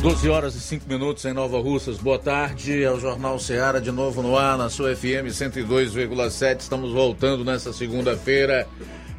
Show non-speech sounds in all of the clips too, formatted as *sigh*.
12 horas e 5 minutos em Nova Russas. Boa tarde. É o Jornal Ceará de novo no ar, na sua FM 102,7. Estamos voltando nessa segunda-feira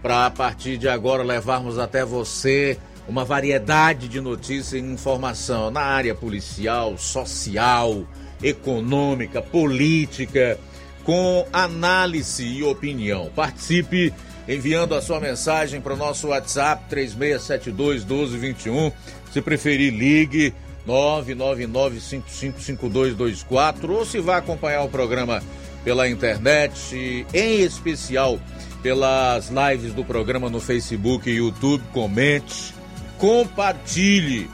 para, a partir de agora, levarmos até você uma variedade de notícias e informação na área policial, social, econômica, política, com análise e opinião. Participe enviando a sua mensagem para o nosso WhatsApp 3672 1221. Se preferir, ligue 999555224 ou se vai acompanhar o programa pela internet, em especial pelas lives do programa no Facebook e YouTube, comente, compartilhe.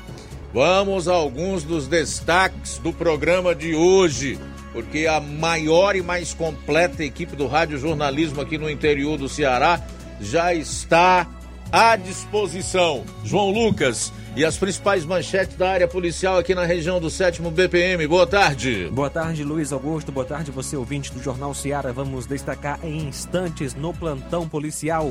Vamos a alguns dos destaques do programa de hoje, porque a maior e mais completa equipe do rádio jornalismo aqui no interior do Ceará já está à disposição. João Lucas, e as principais manchetes da área policial aqui na região do 7 BPM. Boa tarde. Boa tarde, Luiz Augusto. Boa tarde, você ouvinte do Jornal Seara. Vamos destacar em instantes no plantão policial.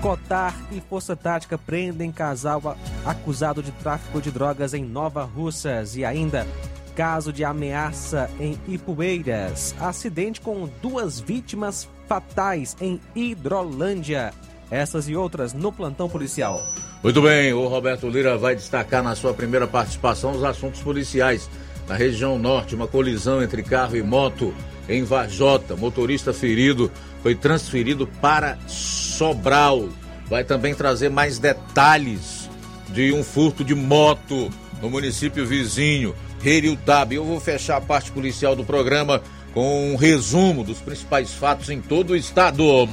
Cotar e Força Tática prendem casal acusado de tráfico de drogas em Nova Russas. E ainda, caso de ameaça em Ipueiras. Acidente com duas vítimas fatais em Hidrolândia. Essas e outras no plantão policial. Muito bem, o Roberto Lira vai destacar na sua primeira participação os assuntos policiais. Na região norte, uma colisão entre carro e moto em Vajota. Motorista ferido foi transferido para Sobral. Vai também trazer mais detalhes de um furto de moto no município vizinho, Heriutab. Eu vou fechar a parte policial do programa com um resumo dos principais fatos em todo o estado.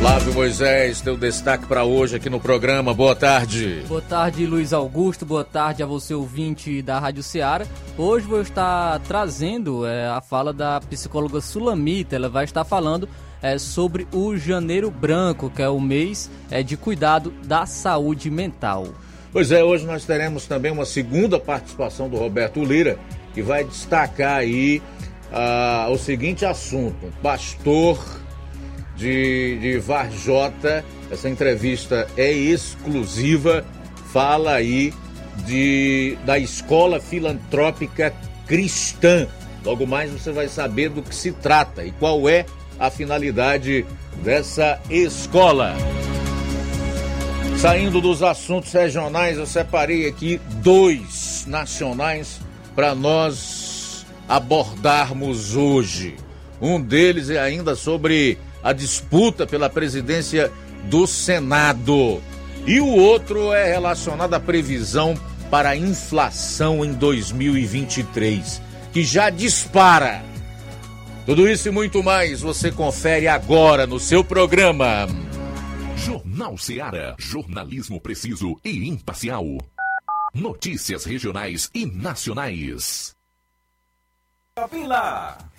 Flávio Moisés, teu destaque para hoje aqui no programa. Boa tarde. Boa tarde, Luiz Augusto. Boa tarde a você, ouvinte da Rádio Ceará. Hoje vou estar trazendo é, a fala da psicóloga Sulamita. Ela vai estar falando é, sobre o Janeiro Branco, que é o mês é, de cuidado da saúde mental. Pois é, hoje nós teremos também uma segunda participação do Roberto Lira, que vai destacar aí uh, o seguinte assunto: pastor de, de Varjota. Essa entrevista é exclusiva. Fala aí de, da Escola Filantrópica Cristã. Logo mais você vai saber do que se trata e qual é a finalidade dessa escola. Saindo dos assuntos regionais, eu separei aqui dois nacionais para nós abordarmos hoje. Um deles é ainda sobre a disputa pela presidência do Senado. E o outro é relacionado à previsão para a inflação em 2023, que já dispara. Tudo isso e muito mais você confere agora no seu programa. Jornal Seara. Jornalismo preciso e imparcial. Notícias regionais e nacionais. Lá.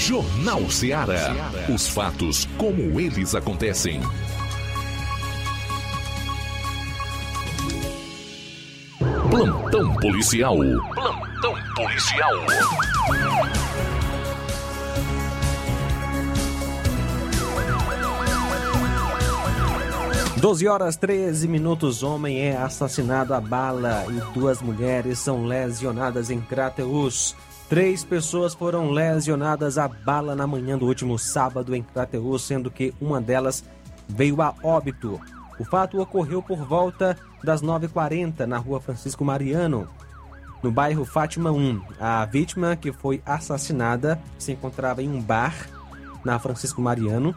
Jornal Ceará. Os fatos como eles acontecem. Plantão policial. Plantão policial. 12 horas 13 minutos. Homem é assassinado a bala e duas mulheres são lesionadas em Crateus. Três pessoas foram lesionadas a bala na manhã do último sábado em Crateus, sendo que uma delas veio a óbito. O fato ocorreu por volta das 9h40 na rua Francisco Mariano, no bairro Fátima 1. A vítima, que foi assassinada, se encontrava em um bar na Francisco Mariano,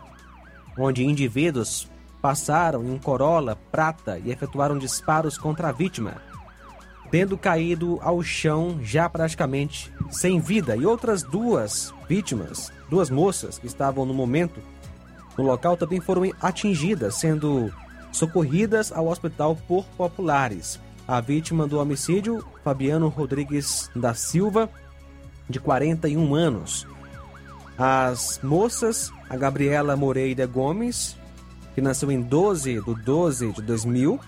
onde indivíduos passaram em um Corolla prata e efetuaram disparos contra a vítima, tendo caído ao chão já praticamente sem vida. E outras duas vítimas, duas moças que estavam no momento no local, também foram atingidas, sendo socorridas ao hospital por populares. A vítima do homicídio, Fabiano Rodrigues da Silva, de 41 anos. As moças, a Gabriela Moreira Gomes, que nasceu em 12 de 12 de 2000,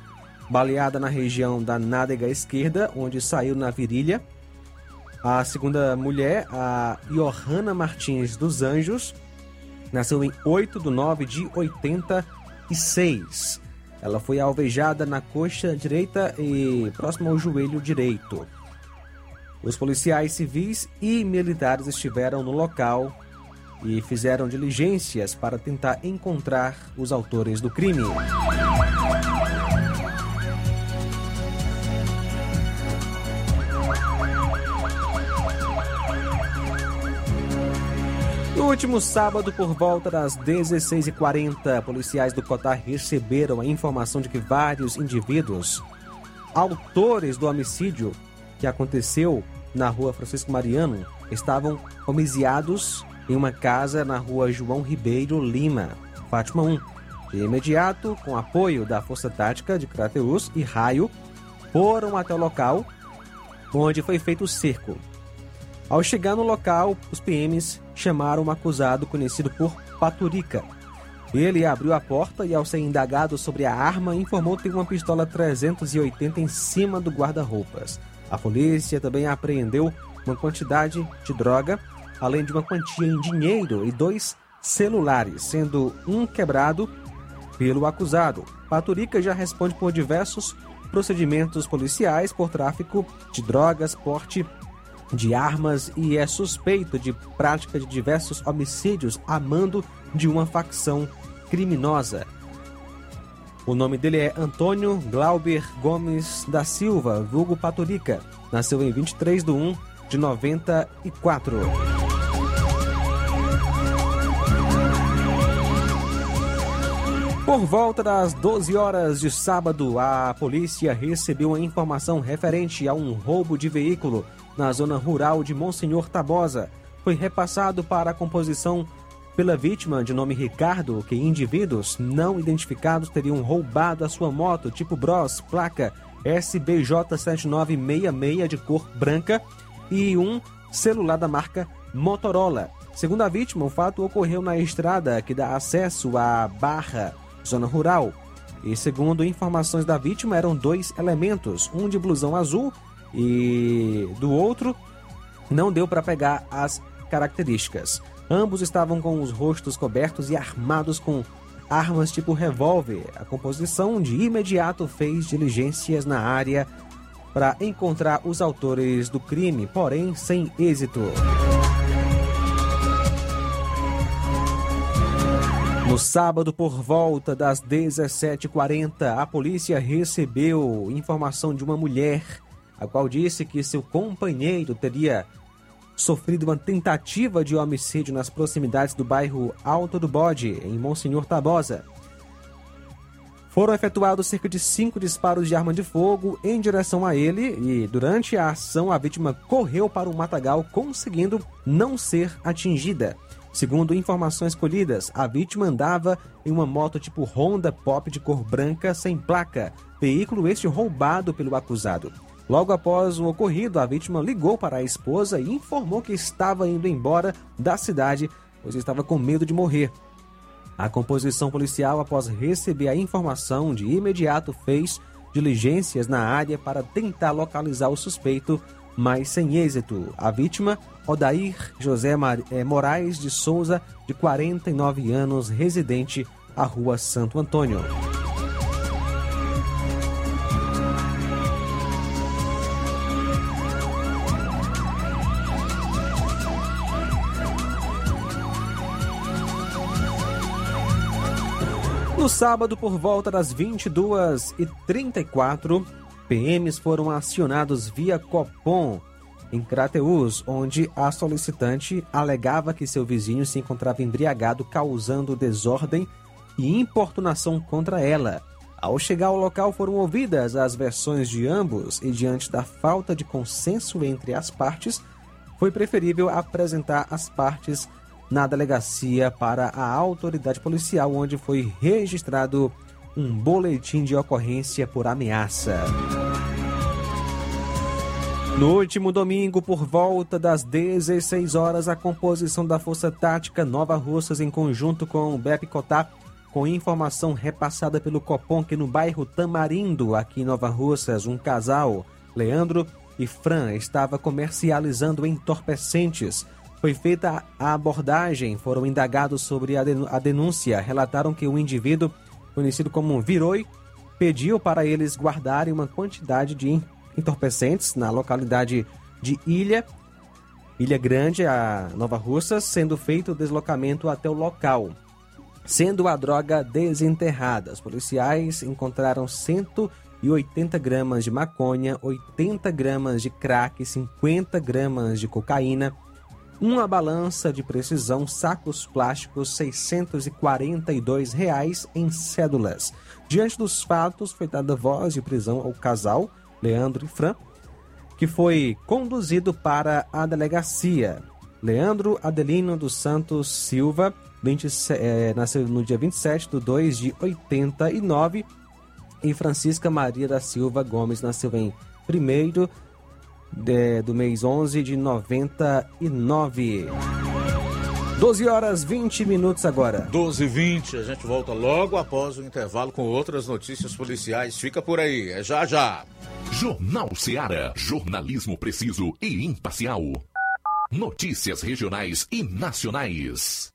baleada na região da nádega esquerda, onde saiu na virilha. A segunda mulher, a Johanna Martins dos Anjos, nasceu em 8 de 9 de 86. Ela foi alvejada na coxa direita e próximo ao joelho direito. Os policiais civis e militares estiveram no local e fizeram diligências para tentar encontrar os autores do crime. No último sábado, por volta das 16h40, policiais do Cotar receberam a informação de que vários indivíduos, autores do homicídio que aconteceu na rua Francisco Mariano, estavam homiciados em uma casa na rua João Ribeiro Lima, Fátima 1. De imediato, com apoio da Força Tática de Crateus e Raio, foram até o local onde foi feito o cerco. Ao chegar no local, os PMs chamaram um acusado conhecido por Paturica. Ele abriu a porta e, ao ser indagado sobre a arma, informou ter uma pistola 380 em cima do guarda-roupas. A polícia também apreendeu uma quantidade de droga, além de uma quantia em dinheiro e dois celulares, sendo um quebrado pelo acusado. Paturica já responde por diversos procedimentos policiais por tráfico de drogas, porte de armas e é suspeito de prática de diversos homicídios a mando de uma facção criminosa. O nome dele é Antônio Glauber Gomes da Silva, vulgo Paturica. Nasceu em 23 de 1 de 94. Por volta das 12 horas de sábado, a polícia recebeu uma informação referente a um roubo de veículo na zona rural de Monsenhor Tabosa. Foi repassado para a composição pela vítima de nome Ricardo que indivíduos não identificados teriam roubado a sua moto tipo Bros, placa SBJ7966 de cor branca e um celular da marca Motorola. Segundo a vítima, o fato ocorreu na estrada que dá acesso à Barra, zona rural. E segundo informações da vítima, eram dois elementos, um de blusão azul e do outro não deu para pegar as características. Ambos estavam com os rostos cobertos e armados com armas tipo revólver. A composição de imediato fez diligências na área para encontrar os autores do crime, porém sem êxito. No sábado, por volta das 17h40, a polícia recebeu informação de uma mulher, a qual disse que seu companheiro teria sofrido uma tentativa de homicídio nas proximidades do bairro Alto do Bode, em Monsenhor Tabosa. Foram efetuados cerca de cinco disparos de arma de fogo em direção a ele e, durante a ação, a vítima correu para o matagal, conseguindo não ser atingida. Segundo informações colhidas, a vítima andava em uma moto tipo Honda Pop de cor branca sem placa, veículo este roubado pelo acusado. Logo após o ocorrido, a vítima ligou para a esposa e informou que estava indo embora da cidade, pois estava com medo de morrer. A composição policial, após receber a informação, de imediato fez diligências na área para tentar localizar o suspeito, mas sem êxito. A vítima, Odair José eh, Moraes de Souza, de 49 anos, residente à Rua Santo Antônio. No sábado, por volta das 22h34, PMs foram acionados via Copom em Crateus, onde a solicitante alegava que seu vizinho se encontrava embriagado, causando desordem e importunação contra ela. Ao chegar ao local, foram ouvidas as versões de ambos e, diante da falta de consenso entre as partes, foi preferível apresentar as partes na delegacia para a autoridade policial, onde foi registrado um boletim de ocorrência por ameaça. No último domingo, por volta das 16 horas, a composição da Força Tática Nova Russas, em conjunto com o BEP Cotá, com informação repassada pelo Copom que no bairro Tamarindo, aqui em Nova Russas, um casal, Leandro e Fran, estava comercializando entorpecentes foi feita a abordagem, foram indagados sobre a denúncia, relataram que o indivíduo, conhecido como Viroi, pediu para eles guardarem uma quantidade de entorpecentes na localidade de Ilha, Ilha Grande, a Nova Russa, sendo feito o deslocamento até o local. Sendo a droga desenterrada, os policiais encontraram 180 gramas de maconha, 80 gramas de crack, 50 gramas de cocaína, uma balança de precisão, sacos plásticos, 642 reais em cédulas. Diante dos fatos, foi dada voz de prisão ao casal, Leandro e Fran, que foi conduzido para a delegacia. Leandro Adelino dos Santos Silva, 20, é, nasceu no dia 27 de 2 de 89. E Francisca Maria da Silva Gomes nasceu em 1 de, do mês 11 de 99. 12 horas 20 minutos agora. 12 e 20, a gente volta logo após o intervalo com outras notícias policiais. Fica por aí, é já já. Jornal Seara. Jornalismo preciso e imparcial. Notícias regionais e nacionais.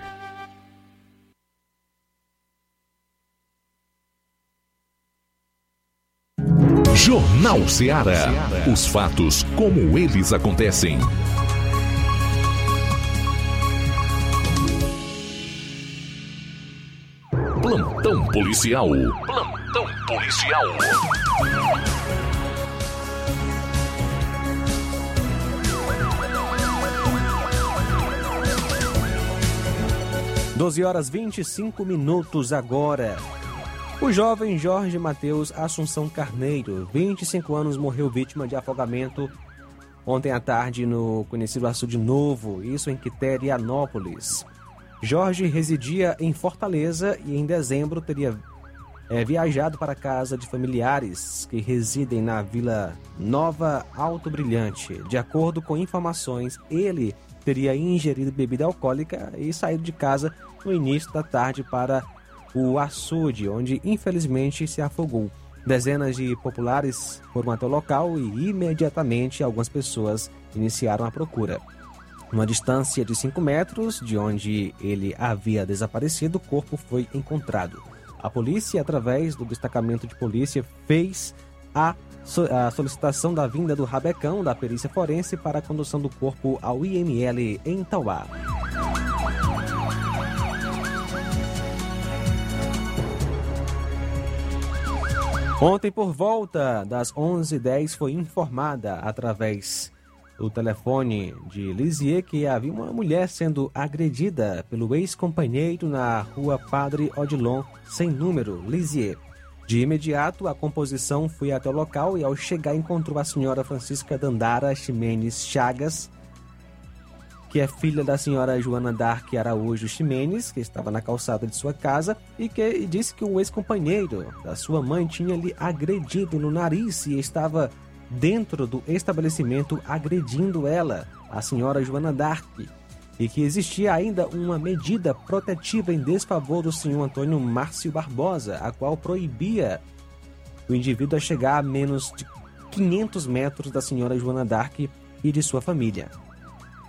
Jornal Ceará. Os fatos como eles acontecem. Plantão policial. Plantão policial. Doze horas vinte e cinco minutos agora. O jovem Jorge Mateus Assunção Carneiro, 25 anos, morreu vítima de afogamento ontem à tarde no conhecido Açude Novo, isso em Quiterianópolis. Jorge residia em Fortaleza e em dezembro teria é, viajado para a casa de familiares que residem na Vila Nova Alto Brilhante. De acordo com informações, ele teria ingerido bebida alcoólica e saído de casa no início da tarde para o açude, onde infelizmente se afogou. Dezenas de populares foram até o local e imediatamente algumas pessoas iniciaram a procura. Uma distância de 5 metros de onde ele havia desaparecido, o corpo foi encontrado. A polícia, através do destacamento de polícia, fez a, a solicitação da vinda do rabecão da perícia forense para a condução do corpo ao IML em Tauá. Ontem, por volta das 11h10, foi informada através do telefone de Lisier que havia uma mulher sendo agredida pelo ex-companheiro na rua Padre Odilon, sem número, Lisier. De imediato, a composição foi até o local e, ao chegar, encontrou a senhora Francisca Dandara Ximenes Chagas, que é filha da senhora Joana Dark Araújo Ximenes, que estava na calçada de sua casa, e que disse que o ex-companheiro da sua mãe tinha lhe agredido no nariz e estava dentro do estabelecimento agredindo ela, a senhora Joana Dark, e que existia ainda uma medida protetiva em desfavor do senhor Antônio Márcio Barbosa, a qual proibia o indivíduo a chegar a menos de 500 metros da senhora Joana Dark e de sua família.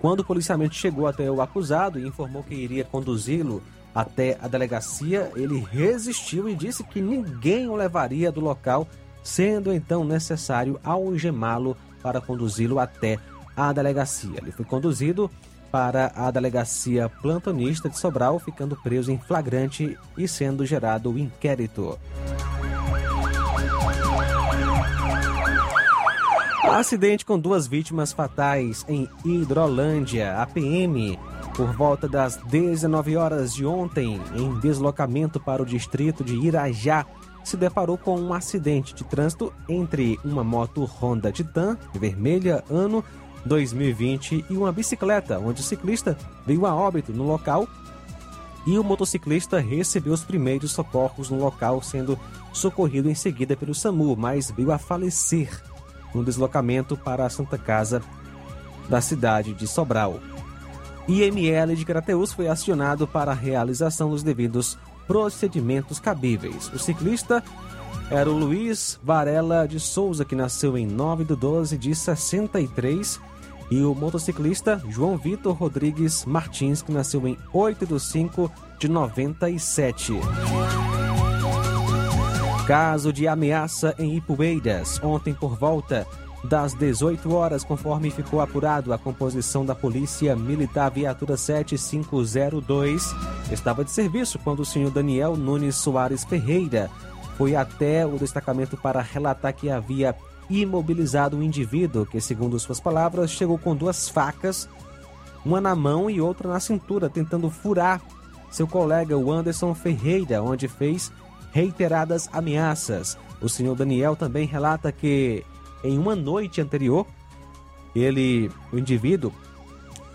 Quando o policiamento chegou até o acusado e informou que iria conduzi-lo até a delegacia, ele resistiu e disse que ninguém o levaria do local, sendo então necessário algemá-lo para conduzi-lo até a delegacia. Ele foi conduzido para a delegacia plantonista de Sobral, ficando preso em flagrante e sendo gerado o inquérito. Acidente com duas vítimas fatais em Hidrolândia. A PM, por volta das 19 horas de ontem, em deslocamento para o distrito de Irajá, se deparou com um acidente de trânsito entre uma moto Honda Titan vermelha ano 2020 e uma bicicleta, onde o ciclista veio a óbito no local e o motociclista recebeu os primeiros socorros no local, sendo socorrido em seguida pelo SAMU, mas veio a falecer no deslocamento para a Santa Casa da cidade de Sobral. IML de Crateus foi acionado para a realização dos devidos procedimentos cabíveis. O ciclista era o Luiz Varela de Souza, que nasceu em 9 de 12 de 63, e o motociclista João Vitor Rodrigues Martins, que nasceu em 8 de 5 de 97. Caso de ameaça em Ipueiras, ontem por volta das 18 horas, conforme ficou apurado, a composição da Polícia Militar Viatura 7502 estava de serviço quando o senhor Daniel Nunes Soares Ferreira foi até o destacamento para relatar que havia imobilizado um indivíduo que, segundo suas palavras, chegou com duas facas, uma na mão e outra na cintura, tentando furar seu colega, o Anderson Ferreira, onde fez reiteradas ameaças. O senhor Daniel também relata que em uma noite anterior, ele, o indivíduo,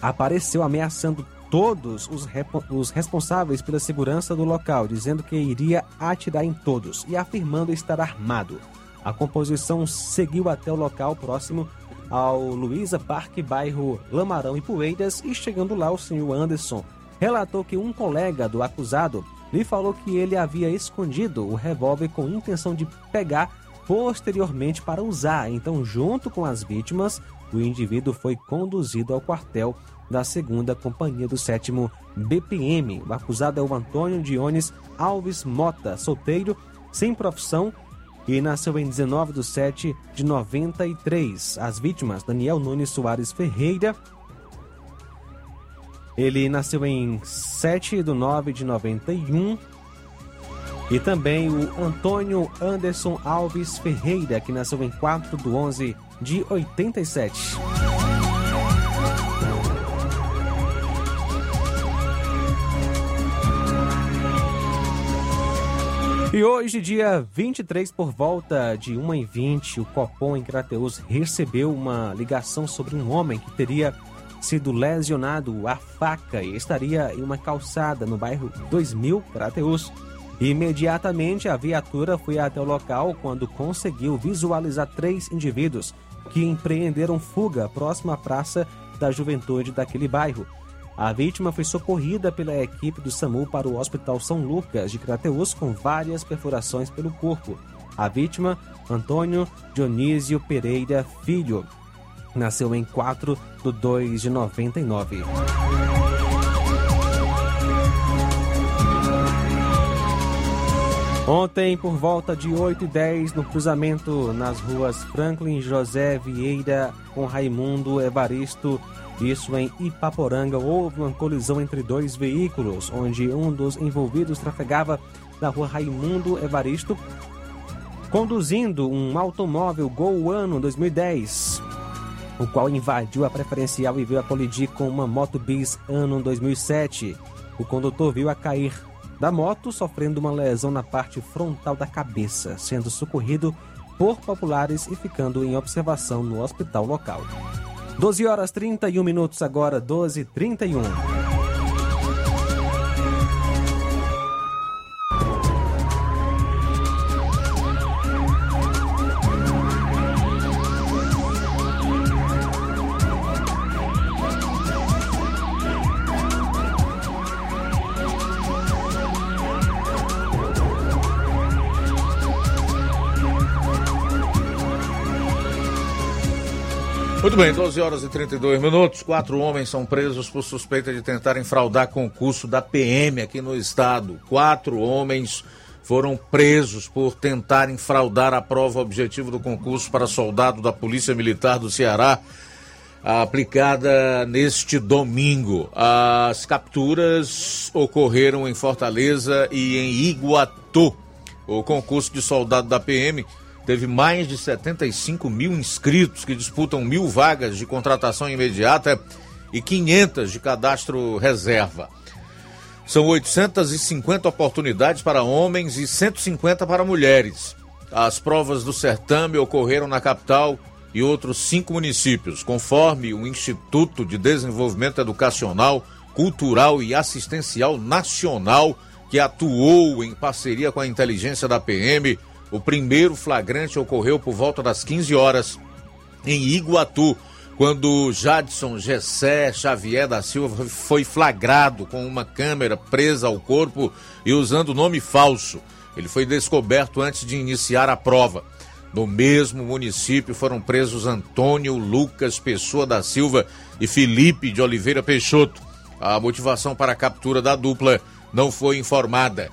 apareceu ameaçando todos os, os, responsáveis pela segurança do local, dizendo que iria atirar em todos e afirmando estar armado. A composição seguiu até o local próximo ao Luiza Parque, bairro Lamarão e Poeiras, e chegando lá, o senhor Anderson relatou que um colega do acusado lhe falou que ele havia escondido o revólver com intenção de pegar posteriormente para usar. Então, junto com as vítimas, o indivíduo foi conduzido ao quartel da segunda companhia do sétimo BPM. O acusado é o Antônio Dionis Alves Mota, solteiro, sem profissão e nasceu em 19 de 7 de 93. As vítimas, Daniel Nunes Soares Ferreira, ele nasceu em 7 de 9 de 91. E também o Antônio Anderson Alves Ferreira, que nasceu em 4 de 11 de 87. E hoje, dia 23, por volta de 1h20, o Copom em Crateus recebeu uma ligação sobre um homem que teria sido lesionado a faca e estaria em uma calçada no bairro 2000, Crateus. Imediatamente, a viatura foi até o local quando conseguiu visualizar três indivíduos que empreenderam fuga próximo à Praça da Juventude daquele bairro. A vítima foi socorrida pela equipe do SAMU para o Hospital São Lucas de Crateus com várias perfurações pelo corpo. A vítima, Antônio Dionísio Pereira Filho, nasceu em 4 de 2 de 99. Ontem, por volta de 8 e 10 no cruzamento nas ruas Franklin José Vieira com Raimundo Evaristo, isso em Ipaporanga, houve uma colisão entre dois veículos, onde um dos envolvidos trafegava na rua Raimundo Evaristo, conduzindo um automóvel Gol Ano 2010, o qual invadiu a preferencial e veio a colidir com uma moto bis Ano 2007. O condutor viu a cair da moto, sofrendo uma lesão na parte frontal da cabeça, sendo socorrido por populares e ficando em observação no hospital local. 12 horas 31 minutos agora, 12 h 31. Muito bem, 12 horas e 32 minutos. Quatro homens são presos por suspeita de tentarem fraudar concurso da PM aqui no estado. Quatro homens foram presos por tentarem fraudar a prova objetivo do concurso para soldado da Polícia Militar do Ceará, aplicada neste domingo. As capturas ocorreram em Fortaleza e em Iguatu. O concurso de soldado da PM teve mais de 75 mil inscritos que disputam mil vagas de contratação imediata e 500 de cadastro reserva. São 850 oportunidades para homens e 150 para mulheres. As provas do certame ocorreram na capital e outros cinco municípios, conforme o Instituto de Desenvolvimento Educacional, Cultural e Assistencial Nacional, que atuou em parceria com a inteligência da PM o primeiro flagrante ocorreu por volta das 15 horas em Iguatu, quando Jadson Gessé Xavier da Silva foi flagrado com uma câmera presa ao corpo e usando nome falso. Ele foi descoberto antes de iniciar a prova. No mesmo município foram presos Antônio Lucas Pessoa da Silva e Felipe de Oliveira Peixoto. A motivação para a captura da dupla não foi informada.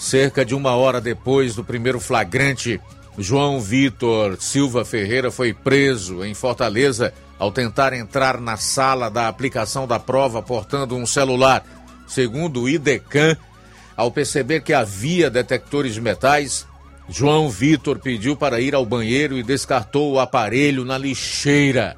Cerca de uma hora depois do primeiro flagrante, João Vitor Silva Ferreira foi preso em Fortaleza ao tentar entrar na sala da aplicação da prova portando um celular. Segundo o IDECAN, ao perceber que havia detectores de metais, João Vitor pediu para ir ao banheiro e descartou o aparelho na lixeira.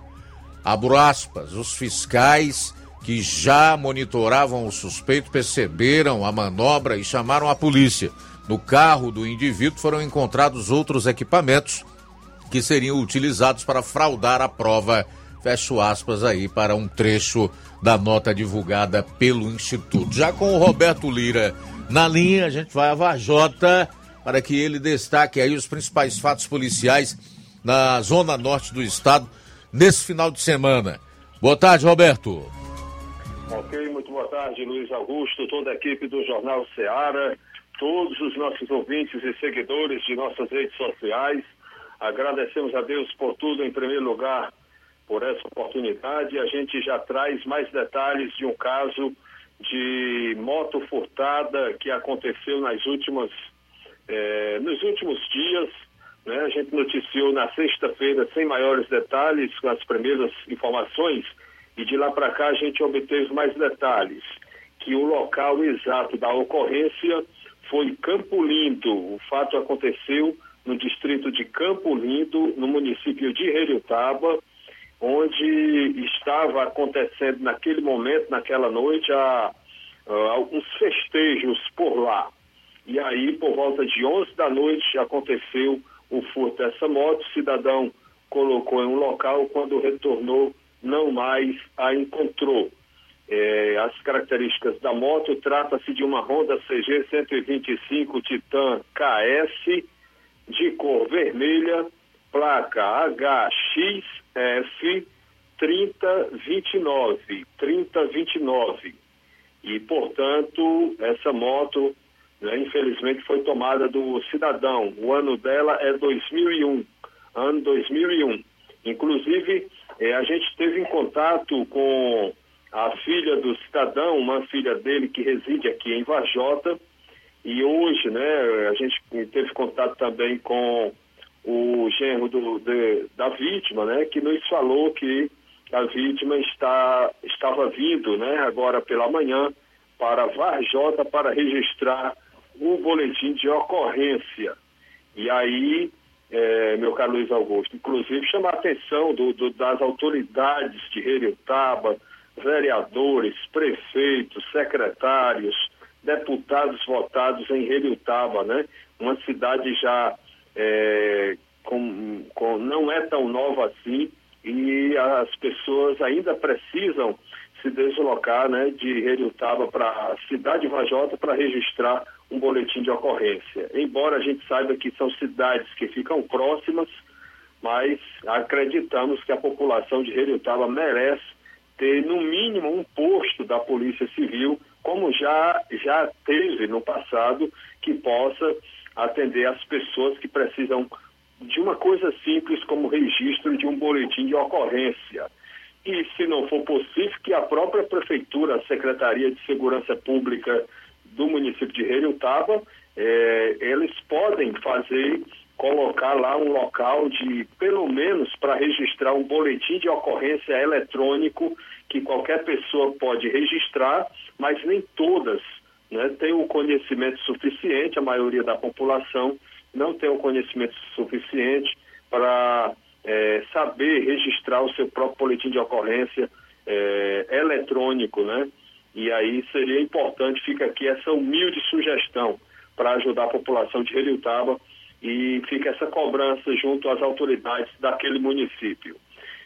Abro aspas, os fiscais que já monitoravam o suspeito perceberam a manobra e chamaram a polícia. No carro do indivíduo foram encontrados outros equipamentos que seriam utilizados para fraudar a prova. Fecho aspas aí para um trecho da nota divulgada pelo Instituto. Já com o Roberto Lira na linha, a gente vai a Vajota para que ele destaque aí os principais fatos policiais na zona norte do estado nesse final de semana. Boa tarde, Roberto. Ok, muito boa tarde, Luiz Augusto, toda a equipe do Jornal Ceará, todos os nossos ouvintes e seguidores de nossas redes sociais. Agradecemos a Deus por tudo, em primeiro lugar, por essa oportunidade. A gente já traz mais detalhes de um caso de moto furtada que aconteceu nas últimas, eh, nos últimos dias. Né? A gente noticiou na sexta-feira, sem maiores detalhes, com as primeiras informações e de lá para cá a gente obteve mais detalhes, que o local exato da ocorrência foi Campo Lindo. O fato aconteceu no distrito de Campo Lindo, no município de Heriotaba, onde estava acontecendo naquele momento, naquela noite, a, a, alguns festejos por lá. E aí, por volta de 11 da noite, aconteceu o furto dessa moto. O cidadão colocou em um local, quando retornou, não mais a encontrou. É, as características da moto, trata-se de uma Honda CG 125 Titan KS, de cor vermelha, placa HXF 3029, 3029. E, portanto, essa moto, né, infelizmente, foi tomada do cidadão. O ano dela é 2001, ano 2001. Inclusive, eh, a gente teve em contato com a filha do cidadão, uma filha dele que reside aqui em Vajota, e hoje, né, a gente teve contato também com o genro do, de, da vítima, né, que nos falou que a vítima está, estava vindo, né, agora pela manhã, para Varjota para registrar um boletim de ocorrência. E aí, é, meu caro Luiz Augusto, inclusive chamar a atenção do, do, das autoridades de Heriotaba, vereadores, prefeitos, secretários, deputados votados em Heriotaba, né? Uma cidade já é, com, com, não é tão nova assim e as pessoas ainda precisam se deslocar né, de Heriotaba para a cidade de Vajota para registrar um boletim de ocorrência. Embora a gente saiba que são cidades que ficam próximas, mas acreditamos que a população de Heriotaba merece ter no mínimo um posto da Polícia Civil, como já, já teve no passado, que possa atender as pessoas que precisam de uma coisa simples como registro de um boletim de ocorrência. E, se não for possível, que a própria Prefeitura, a Secretaria de Segurança Pública do município de Heriotaba, eh, eles podem fazer, colocar lá um local de, pelo menos, para registrar um boletim de ocorrência eletrônico que qualquer pessoa pode registrar, mas nem todas né, têm o conhecimento suficiente, a maioria da população não tem o conhecimento suficiente para é, saber registrar o seu próprio boletim de ocorrência é, eletrônico, né? E aí seria importante, fica aqui essa humilde sugestão para ajudar a população de Heliutaba e fica essa cobrança junto às autoridades daquele município.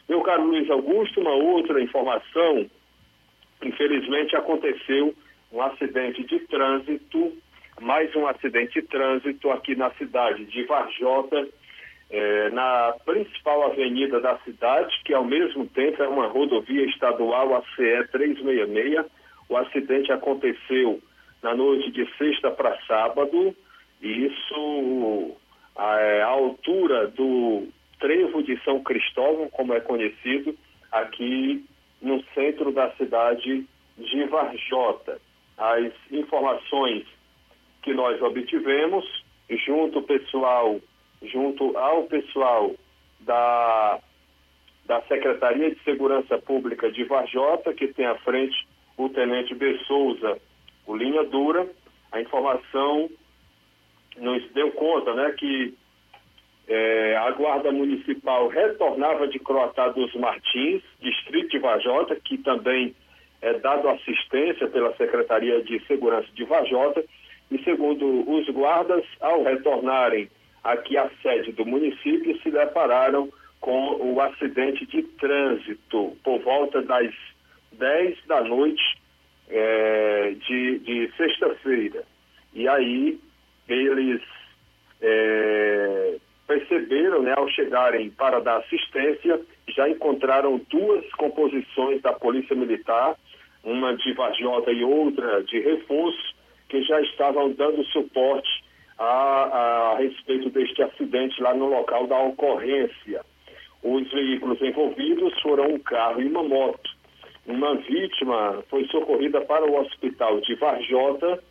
Meu caro Luiz Augusto, uma outra informação, infelizmente aconteceu um acidente de trânsito, mais um acidente de trânsito aqui na cidade de Varjota, é, na principal avenida da cidade, que ao mesmo tempo é uma rodovia estadual, a CE 366. O acidente aconteceu na noite de sexta para sábado, e isso a, a altura do Trevo de São Cristóvão, como é conhecido, aqui no centro da cidade de Varjota. As informações que nós obtivemos, junto pessoal, junto ao pessoal da, da Secretaria de Segurança Pública de Varjota, que tem à frente o Tenente B. Souza, o Linha Dura, a informação nos deu conta né, que é, a Guarda Municipal retornava de Croatá dos Martins, distrito de Vajota, que também é dado assistência pela Secretaria de Segurança de Vajota, e segundo os guardas, ao retornarem aqui à sede do município, se depararam com o acidente de trânsito por volta das 10 da noite é, de, de sexta-feira. E aí eles é, perceberam, né, ao chegarem para dar assistência, já encontraram duas composições da Polícia Militar, uma de Vajota e outra de reforço, que já estavam dando suporte a, a, a respeito deste acidente lá no local da ocorrência. Os veículos envolvidos foram um carro e uma moto. Uma vítima foi socorrida para o hospital de Varjota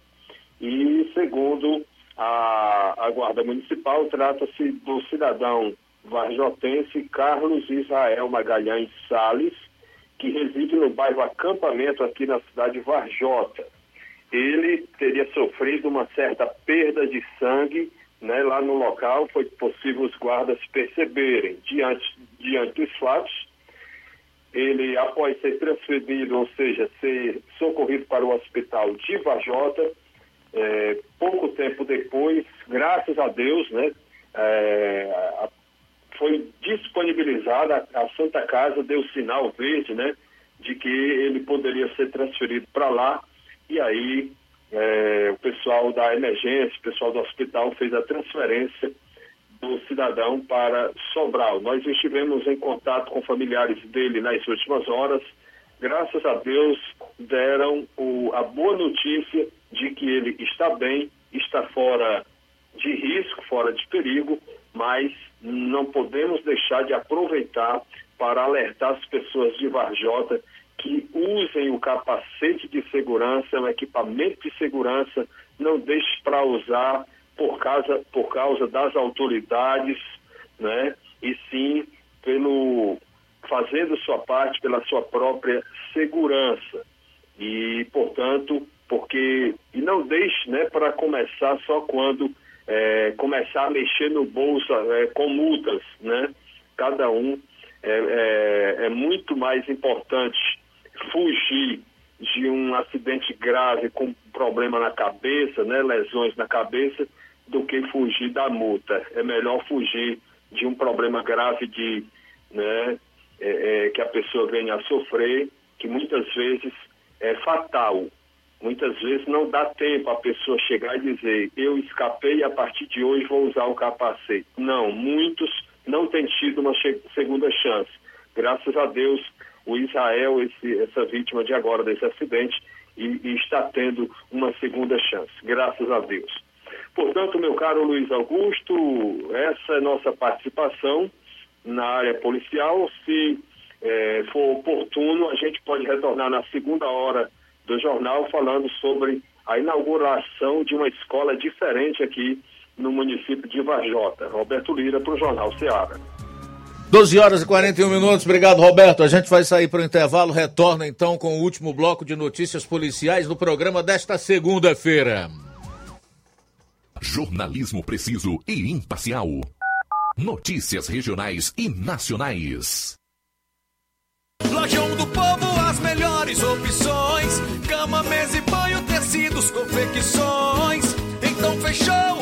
e, segundo a, a Guarda Municipal trata-se do cidadão varjotense Carlos Israel Magalhães Sales, que reside no bairro Acampamento aqui na cidade de Varjota. ele teria sofrido uma certa perda de sangue né, lá no local. Foi possível os guardas perceberem. Diante, diante dos fatos, ele, após ser transferido, ou seja, ser socorrido para o hospital de Vajota, é, pouco tempo depois, graças a Deus, né, é, foi disponibilizada a Santa Casa, deu sinal verde, né, de que ele poderia ser transferido para lá, e aí é, o pessoal da emergência, o pessoal do hospital fez a transferência do cidadão para Sobral. Nós estivemos em contato com familiares dele nas últimas horas. Graças a Deus deram o, a boa notícia de que ele está bem, está fora de risco, fora de perigo, mas não podemos deixar de aproveitar para alertar as pessoas de Varjota que usem o capacete de segurança, o equipamento de segurança, não deixe para usar por causa, por causa das autoridades, né? E sim pelo fazendo sua parte pela sua própria segurança. E, portanto, porque e não deixe, né, para começar só quando é, começar a mexer no bolso é, com multas, né? Cada um é, é, é muito mais importante fugir de um acidente grave com problema na cabeça, né, lesões na cabeça, do que fugir da multa. É melhor fugir de um problema grave de, né, é, é, que a pessoa venha a sofrer, que muitas vezes é fatal. Muitas vezes não dá tempo a pessoa chegar e dizer, eu escapei e a partir de hoje vou usar o capacete. Não, muitos não têm tido uma segunda chance. Graças a Deus, o Israel, esse, essa vítima de agora desse acidente, e, e está tendo uma segunda chance. Graças a Deus. Portanto, meu caro Luiz Augusto, essa é nossa participação na área policial. Se é, for oportuno, a gente pode retornar na segunda hora do jornal falando sobre a inauguração de uma escola diferente aqui no município de Varjota. Roberto Lira para o Jornal Ceará. 12 horas e 41 minutos. Obrigado, Roberto. A gente vai sair para o intervalo. Retorna então com o último bloco de notícias policiais do programa desta segunda-feira. Jornalismo preciso e imparcial. Notícias regionais e nacionais. Lojão do Povo, as melhores opções: cama, mesa e banho, tecidos, confecções. Então fechou,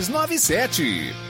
6297.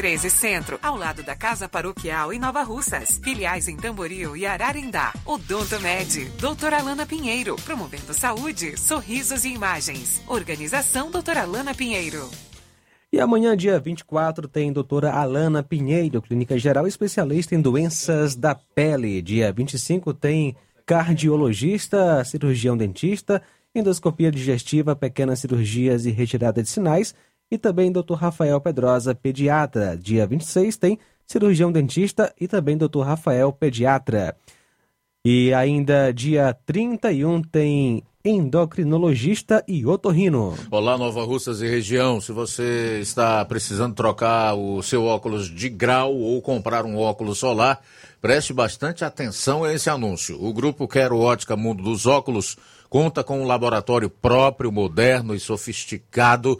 13 Centro, ao lado da Casa Paroquial em Nova Russas. Filiais em Tamboril e Ararindá. Odonto Med, doutora Alana Pinheiro, promovendo saúde, sorrisos e imagens. Organização doutora Alana Pinheiro. E amanhã, dia 24, tem doutora Alana Pinheiro, clínica geral especialista em doenças da pele. Dia 25 tem cardiologista, cirurgião dentista, endoscopia digestiva, pequenas cirurgias e retirada de sinais e também Dr. Rafael Pedrosa, pediatra. Dia 26 tem cirurgião dentista e também Dr. Rafael, pediatra. E ainda dia 31 tem endocrinologista e otorrino. Olá, Nova Russas e região. Se você está precisando trocar o seu óculos de grau ou comprar um óculos solar, preste bastante atenção a esse anúncio. O grupo Quero Ótica Mundo dos Óculos conta com um laboratório próprio, moderno e sofisticado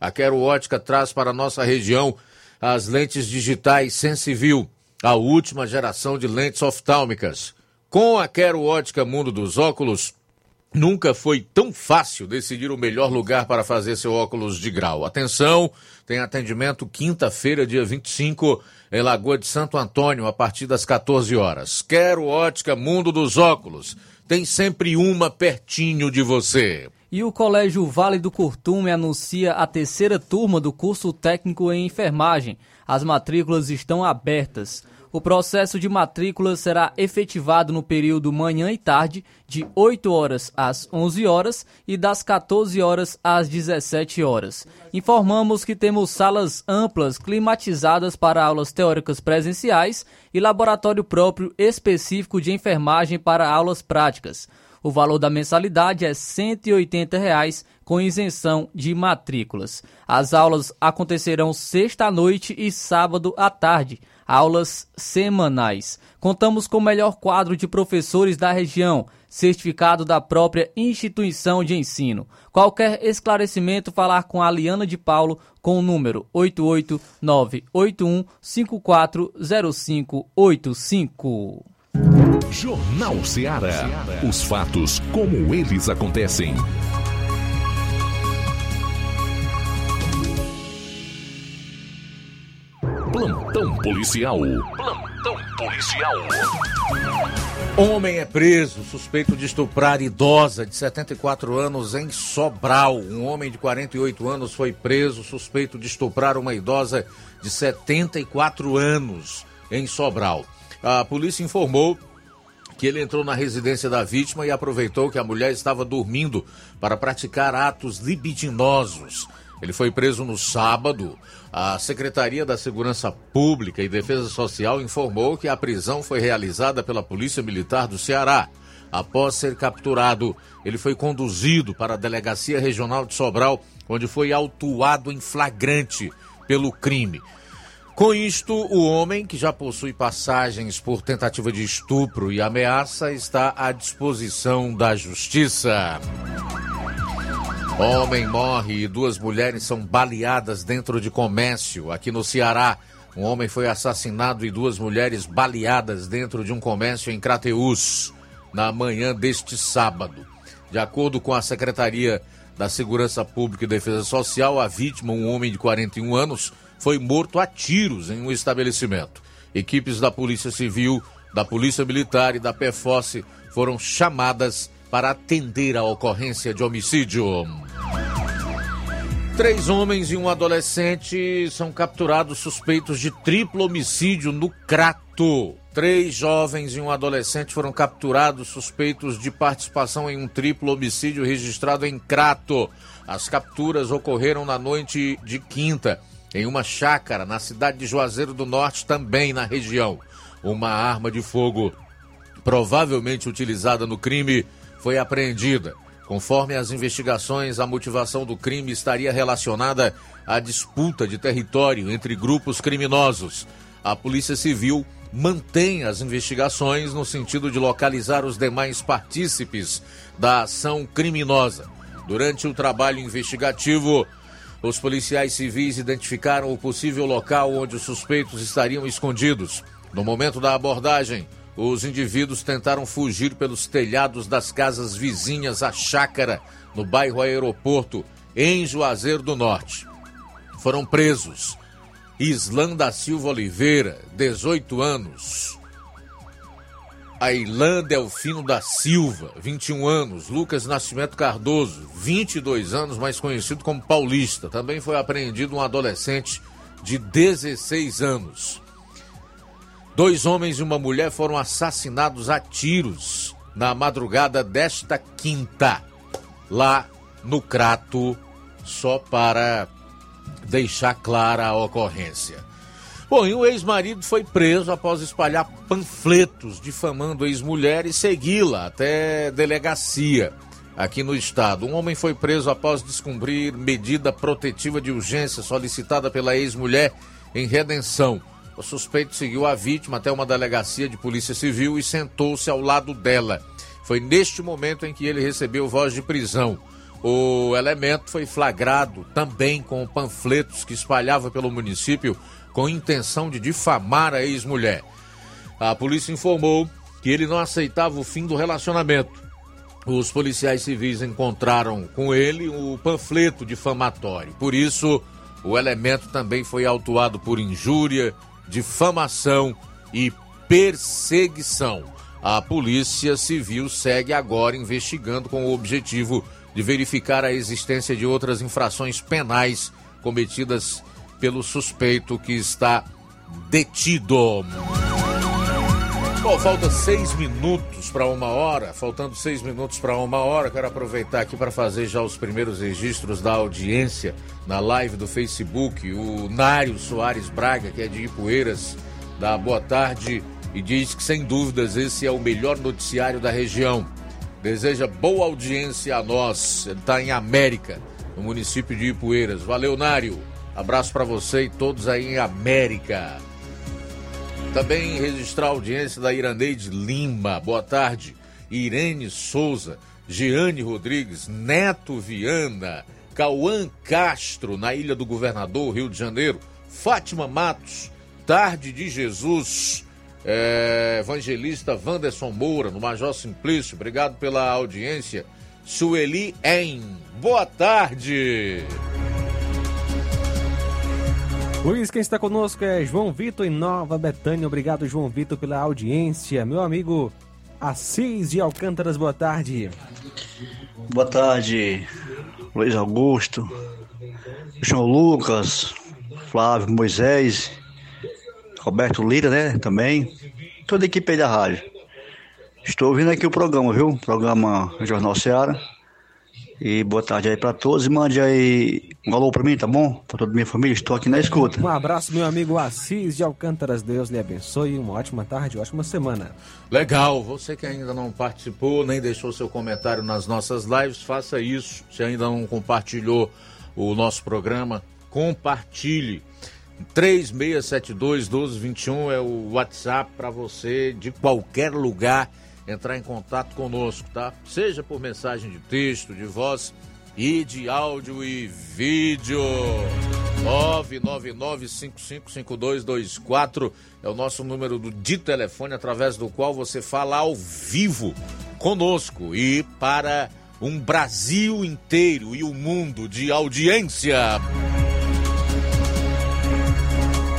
a Quero Ótica traz para nossa região as lentes digitais Sensiview, a última geração de lentes oftálmicas. Com a Quero Ótica Mundo dos Óculos, nunca foi tão fácil decidir o melhor lugar para fazer seu óculos de grau. Atenção, tem atendimento quinta-feira, dia 25, em Lagoa de Santo Antônio, a partir das 14 horas. Quero Ótica Mundo dos Óculos. Tem sempre uma pertinho de você. E o Colégio Vale do Curtume anuncia a terceira turma do curso técnico em enfermagem. As matrículas estão abertas. O processo de matrícula será efetivado no período manhã e tarde, de 8 horas às 11 horas e das 14 horas às 17 horas. Informamos que temos salas amplas climatizadas para aulas teóricas presenciais e laboratório próprio específico de enfermagem para aulas práticas. O valor da mensalidade é 180 reais, com isenção de matrículas. As aulas acontecerão sexta à noite e sábado à tarde, aulas semanais. Contamos com o melhor quadro de professores da região, certificado da própria instituição de ensino. Qualquer esclarecimento, falar com a Liana de Paulo com o número 88981540585. Jornal Ceará. Os fatos como eles acontecem. 7 28 E policial. Plantão policial. Homem é preso, suspeito de estuprar idosa de 74 anos em Sobral. Um homem de 48 anos foi preso, suspeito de estuprar uma idosa de 74 anos em Sobral. A polícia informou que ele entrou na residência da vítima e aproveitou que a mulher estava dormindo para praticar atos libidinosos. Ele foi preso no sábado. A Secretaria da Segurança Pública e Defesa Social informou que a prisão foi realizada pela Polícia Militar do Ceará. Após ser capturado, ele foi conduzido para a Delegacia Regional de Sobral, onde foi autuado em flagrante pelo crime. Com isto, o homem, que já possui passagens por tentativa de estupro e ameaça, está à disposição da Justiça. Homem morre e duas mulheres são baleadas dentro de comércio aqui no Ceará. Um homem foi assassinado e duas mulheres baleadas dentro de um comércio em Crateús na manhã deste sábado. De acordo com a Secretaria da Segurança Pública e Defesa Social, a vítima, um homem de 41 anos, foi morto a tiros em um estabelecimento. Equipes da Polícia Civil, da Polícia Militar e da PFOSSE foram chamadas para atender a ocorrência de homicídio. Três homens e um adolescente são capturados suspeitos de triplo homicídio no Crato. Três jovens e um adolescente foram capturados suspeitos de participação em um triplo homicídio registrado em Crato. As capturas ocorreram na noite de quinta, em uma chácara na cidade de Juazeiro do Norte, também na região. Uma arma de fogo, provavelmente utilizada no crime, foi apreendida. Conforme as investigações, a motivação do crime estaria relacionada à disputa de território entre grupos criminosos. A Polícia Civil mantém as investigações no sentido de localizar os demais partícipes da ação criminosa. Durante o trabalho investigativo, os policiais civis identificaram o possível local onde os suspeitos estariam escondidos. No momento da abordagem, os indivíduos tentaram fugir pelos telhados das casas vizinhas à chácara, no bairro Aeroporto, em Juazeiro do Norte. Foram presos Islan da Silva Oliveira, 18 anos. Ailan Delfino da Silva, 21 anos. Lucas Nascimento Cardoso, 22 anos, mais conhecido como Paulista. Também foi apreendido um adolescente de 16 anos. Dois homens e uma mulher foram assassinados a tiros na madrugada desta quinta, lá no Crato, só para deixar clara a ocorrência. Bom, e o ex-marido foi preso após espalhar panfletos difamando ex-mulher e segui-la até delegacia aqui no estado. Um homem foi preso após descumprir medida protetiva de urgência solicitada pela ex-mulher em redenção. O suspeito seguiu a vítima até uma delegacia de polícia civil e sentou-se ao lado dela. Foi neste momento em que ele recebeu voz de prisão. O elemento foi flagrado também com panfletos que espalhava pelo município com intenção de difamar a ex-mulher. A polícia informou que ele não aceitava o fim do relacionamento. Os policiais civis encontraram com ele o panfleto difamatório. Por isso, o elemento também foi autuado por injúria, difamação e perseguição. A Polícia Civil segue agora investigando com o objetivo de verificar a existência de outras infrações penais cometidas pelo suspeito que está detido. Bom, falta seis minutos para uma hora. Faltando seis minutos para uma hora, quero aproveitar aqui para fazer já os primeiros registros da audiência na live do Facebook. O Nário Soares Braga, que é de Ipueiras, dá boa tarde e diz que sem dúvidas esse é o melhor noticiário da região. Deseja boa audiência a nós. Ele está em América, no município de Ipueiras. Valeu, Nário. Abraço para você e todos aí em América. Também registrar a audiência da Iraneide Lima. Boa tarde. Irene Souza, Giane Rodrigues, Neto Viana, Cauã Castro, na Ilha do Governador, Rio de Janeiro, Fátima Matos, Tarde de Jesus, é, Evangelista Wanderson Moura, no Major Simplício, obrigado pela audiência. Sueli En, boa tarde. Luiz, quem está conosco é João Vitor em Nova Betânia. Obrigado, João Vitor, pela audiência. Meu amigo Assis de Alcântaras, boa tarde. Boa tarde, Luiz Augusto, João Lucas, Flávio Moisés, Roberto Lira, né? Também. Toda a equipe aí da rádio. Estou ouvindo aqui o programa, viu? Programa Jornal Seara. E boa tarde aí para todos. E mande aí um alô para mim, tá bom? Para toda a minha família. Estou aqui na escuta. Um abraço, meu amigo Assis de Alcântaras. Deus lhe abençoe. Uma ótima tarde, ótima semana. Legal, você que ainda não participou, nem deixou seu comentário nas nossas lives, faça isso. Se ainda não compartilhou o nosso programa, compartilhe. 3672-1221 é o WhatsApp para você de qualquer lugar entrar em contato conosco, tá? Seja por mensagem de texto, de voz e de áudio e vídeo. 999555224 é o nosso número de telefone através do qual você fala ao vivo conosco e para um Brasil inteiro e o um mundo de audiência.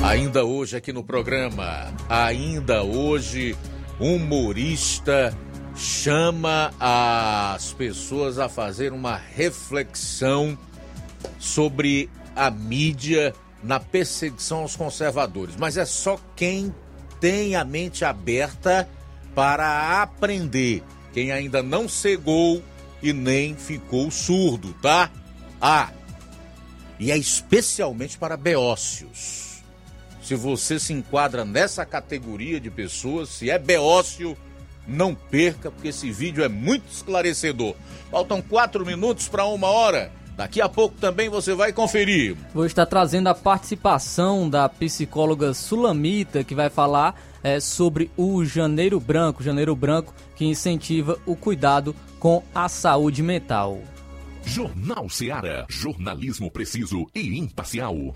Ainda hoje aqui no programa, ainda hoje humorista chama as pessoas a fazer uma reflexão sobre a mídia na perseguição aos conservadores. Mas é só quem tem a mente aberta para aprender. Quem ainda não cegou e nem ficou surdo, tá? Ah, e é especialmente para beócios. Se você se enquadra nessa categoria de pessoas, se é beócio, não perca, porque esse vídeo é muito esclarecedor. Faltam quatro minutos para uma hora. Daqui a pouco também você vai conferir. Vou estar trazendo a participação da psicóloga Sulamita, que vai falar é, sobre o Janeiro Branco, Janeiro Branco que incentiva o cuidado com a saúde mental. Jornal Seara, jornalismo preciso e imparcial.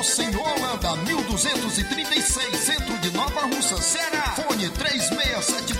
Rua Monsenhor Holanda, 1236, centro de Nova Russa, Ceará. Fone 36720179.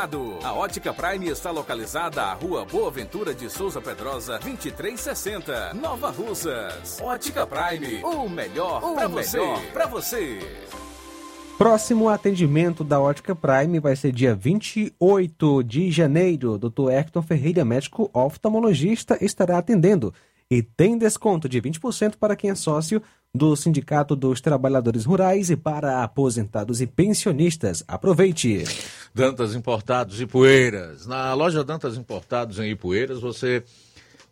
A Ótica Prime está localizada à Rua Boa Ventura de Souza Pedrosa, 2360, Nova Russas. Ótica Prime, o melhor para você. Pra você. Próximo atendimento da Ótica Prime vai ser dia 28 de janeiro. Dr. Hector Ferreira, médico oftalmologista, estará atendendo. E tem desconto de 20% para quem é sócio do Sindicato dos Trabalhadores Rurais e para aposentados e pensionistas. Aproveite! Dantas Importados e Poeiras. Na loja Dantas Importados em Ipueiras você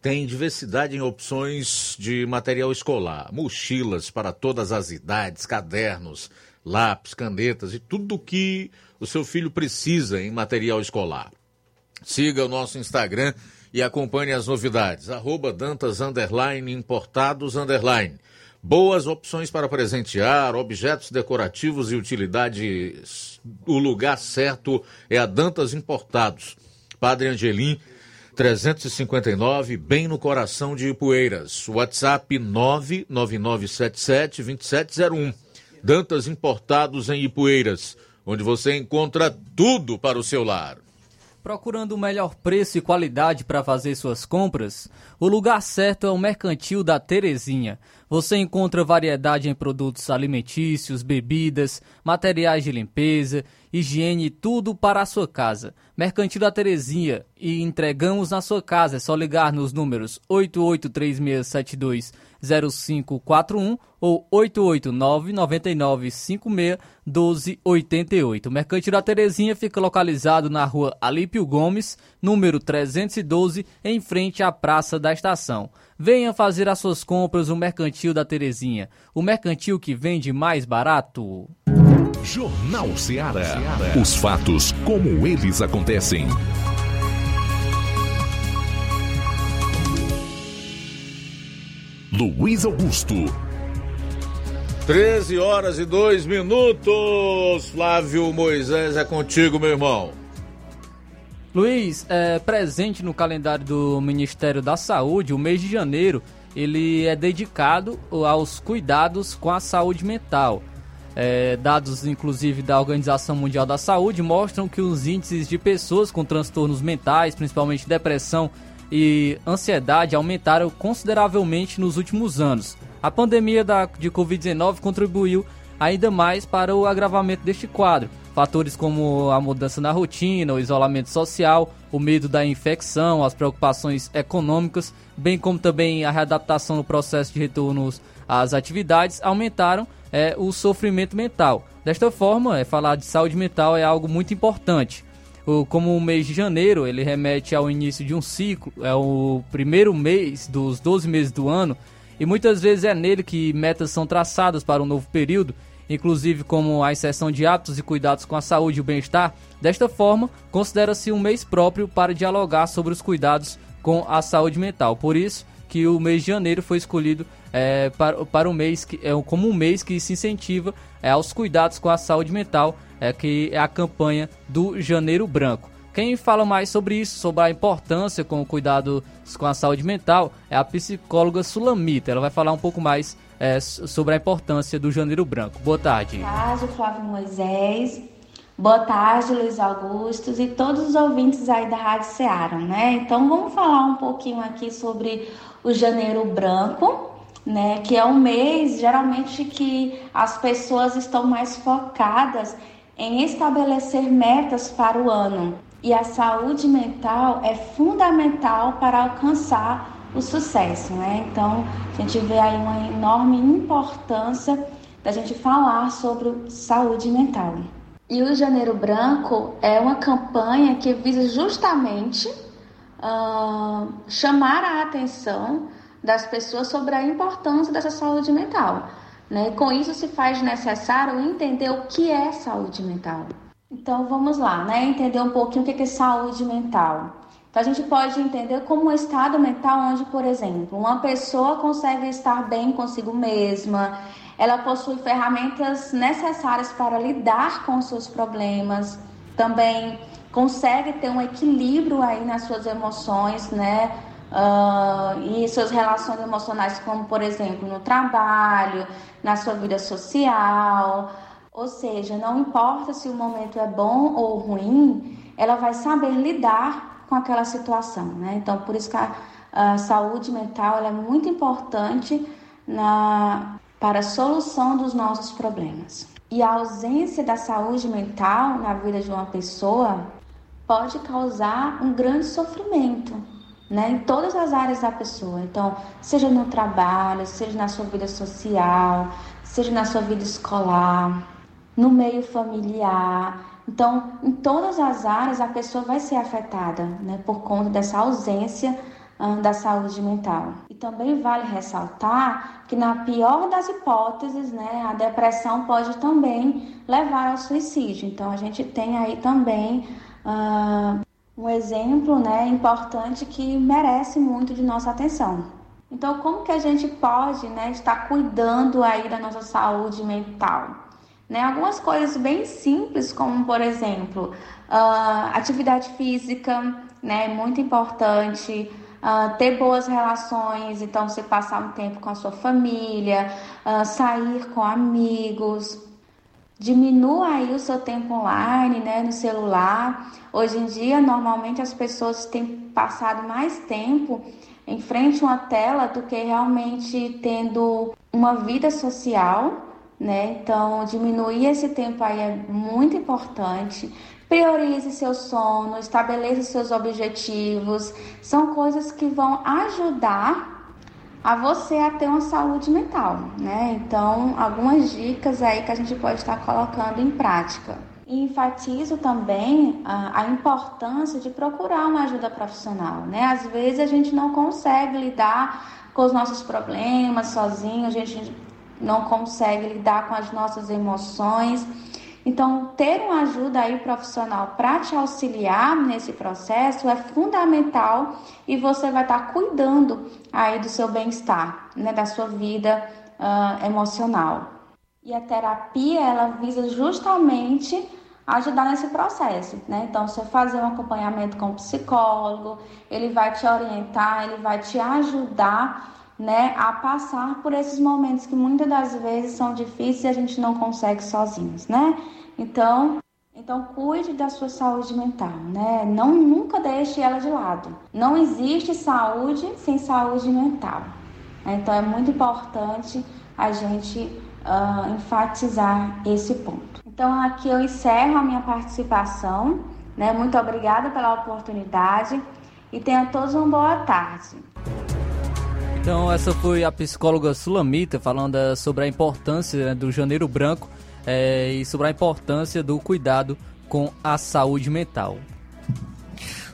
tem diversidade em opções de material escolar, mochilas para todas as idades, cadernos, lápis, canetas e tudo o que o seu filho precisa em material escolar. Siga o nosso Instagram e acompanhe as novidades. Arroba Dantas Importados. Boas opções para presentear, objetos decorativos e utilidades. O lugar certo é a Dantas Importados. Padre Angelim, 359, bem no coração de Ipueiras. WhatsApp 999772701. Dantas Importados em Ipueiras, onde você encontra tudo para o seu lar. Procurando o melhor preço e qualidade para fazer suas compras? O lugar certo é o Mercantil da Terezinha. Você encontra variedade em produtos alimentícios, bebidas, materiais de limpeza, higiene tudo para a sua casa. Mercantil da Terezinha e entregamos na sua casa. É só ligar nos números 8836720541 ou 889 9956 1288. O Mercantil da Terezinha fica localizado na rua Alípio Gomes, número 312, em frente à Praça da Estação. Venha fazer as suas compras no Mercantil da Terezinha, o mercantil que vende mais barato. Jornal Ceará. Os fatos como eles acontecem. Luiz Augusto. 13 horas e 2 minutos. Flávio Moisés é contigo, meu irmão. Luiz, é, presente no calendário do Ministério da Saúde, o mês de janeiro ele é dedicado aos cuidados com a saúde mental. É, dados, inclusive, da Organização Mundial da Saúde mostram que os índices de pessoas com transtornos mentais, principalmente depressão e ansiedade, aumentaram consideravelmente nos últimos anos. A pandemia da, de Covid-19 contribuiu ainda mais para o agravamento deste quadro. Fatores como a mudança na rotina, o isolamento social, o medo da infecção, as preocupações econômicas, bem como também a readaptação no processo de retorno às atividades, aumentaram é, o sofrimento mental. Desta forma, é, falar de saúde mental é algo muito importante. O, como o mês de janeiro ele remete ao início de um ciclo, é o primeiro mês dos 12 meses do ano, e muitas vezes é nele que metas são traçadas para um novo período, inclusive como a inserção de hábitos e cuidados com a saúde e o bem-estar. Desta forma, considera-se um mês próprio para dialogar sobre os cuidados com a saúde mental. Por isso que o mês de janeiro foi escolhido é, para, para o mês que, é, como um mês que se incentiva é, aos cuidados com a saúde mental, é, que é a campanha do Janeiro Branco. Quem fala mais sobre isso, sobre a importância com o cuidado com a saúde mental, é a psicóloga Sulamita. Ela vai falar um pouco mais é, sobre a importância do Janeiro Branco. Boa tarde. Boa tarde, Flávio Moisés. Boa tarde, Luiz Augusto e todos os ouvintes aí da Rádio Ceará, né? Então vamos falar um pouquinho aqui sobre o Janeiro Branco, né? Que é um mês geralmente que as pessoas estão mais focadas em estabelecer metas para o ano. E a saúde mental é fundamental para alcançar o sucesso, né? Então, a gente vê aí uma enorme importância da gente falar sobre saúde mental. E o Janeiro Branco é uma campanha que visa justamente uh, chamar a atenção das pessoas sobre a importância dessa saúde mental. Né? Com isso se faz necessário entender o que é saúde mental. Então vamos lá, né? Entender um pouquinho o que é saúde mental. Então a gente pode entender como um estado mental onde, por exemplo, uma pessoa consegue estar bem consigo mesma, ela possui ferramentas necessárias para lidar com seus problemas, também consegue ter um equilíbrio aí nas suas emoções, né? Uh, e suas relações emocionais, como por exemplo no trabalho, na sua vida social. Ou seja, não importa se o momento é bom ou ruim, ela vai saber lidar com aquela situação, né? Então, por isso que a, a saúde mental é muito importante na, para a solução dos nossos problemas. E a ausência da saúde mental na vida de uma pessoa pode causar um grande sofrimento, né, em todas as áreas da pessoa. Então, seja no trabalho, seja na sua vida social, seja na sua vida escolar, no meio familiar. Então, em todas as áreas a pessoa vai ser afetada, né, por conta dessa ausência hum, da saúde mental. E também vale ressaltar que na pior das hipóteses, né, a depressão pode também levar ao suicídio. Então, a gente tem aí também uh, um exemplo né, importante que merece muito de nossa atenção. Então, como que a gente pode né, estar cuidando aí da nossa saúde mental? Né, algumas coisas bem simples, como por exemplo, uh, atividade física, né, muito importante, uh, ter boas relações, então você passar um tempo com a sua família, uh, sair com amigos, diminua aí o seu tempo online, né, no celular. Hoje em dia, normalmente as pessoas têm passado mais tempo em frente a uma tela do que realmente tendo uma vida social, né? Então, diminuir esse tempo aí é muito importante. Priorize seu sono, estabeleça seus objetivos. São coisas que vão ajudar a você a ter uma saúde mental, né? Então, algumas dicas aí que a gente pode estar colocando em prática. E enfatizo também a, a, importância de procurar uma ajuda profissional, né? Às vezes a gente não consegue lidar com os nossos problemas sozinho, a gente não consegue lidar com as nossas emoções. Então, ter uma ajuda aí profissional para te auxiliar nesse processo é fundamental e você vai estar tá cuidando aí do seu bem-estar, né, da sua vida uh, emocional. E a terapia, ela visa justamente ajudar nesse processo, né? Então, você fazer um acompanhamento com o psicólogo, ele vai te orientar, ele vai te ajudar, né, a passar por esses momentos que muitas das vezes são difíceis e a gente não consegue sozinhos, né? Então, então cuide da sua saúde mental, né? Não nunca deixe ela de lado. Não existe saúde sem saúde mental. Então é muito importante a gente uh, enfatizar esse ponto. Então aqui eu encerro a minha participação. Né? Muito obrigada pela oportunidade e tenha todos uma boa tarde. Então essa foi a psicóloga Sulamita falando eh, sobre a importância né, do Janeiro Branco é, e sobre a importância do cuidado com a saúde mental.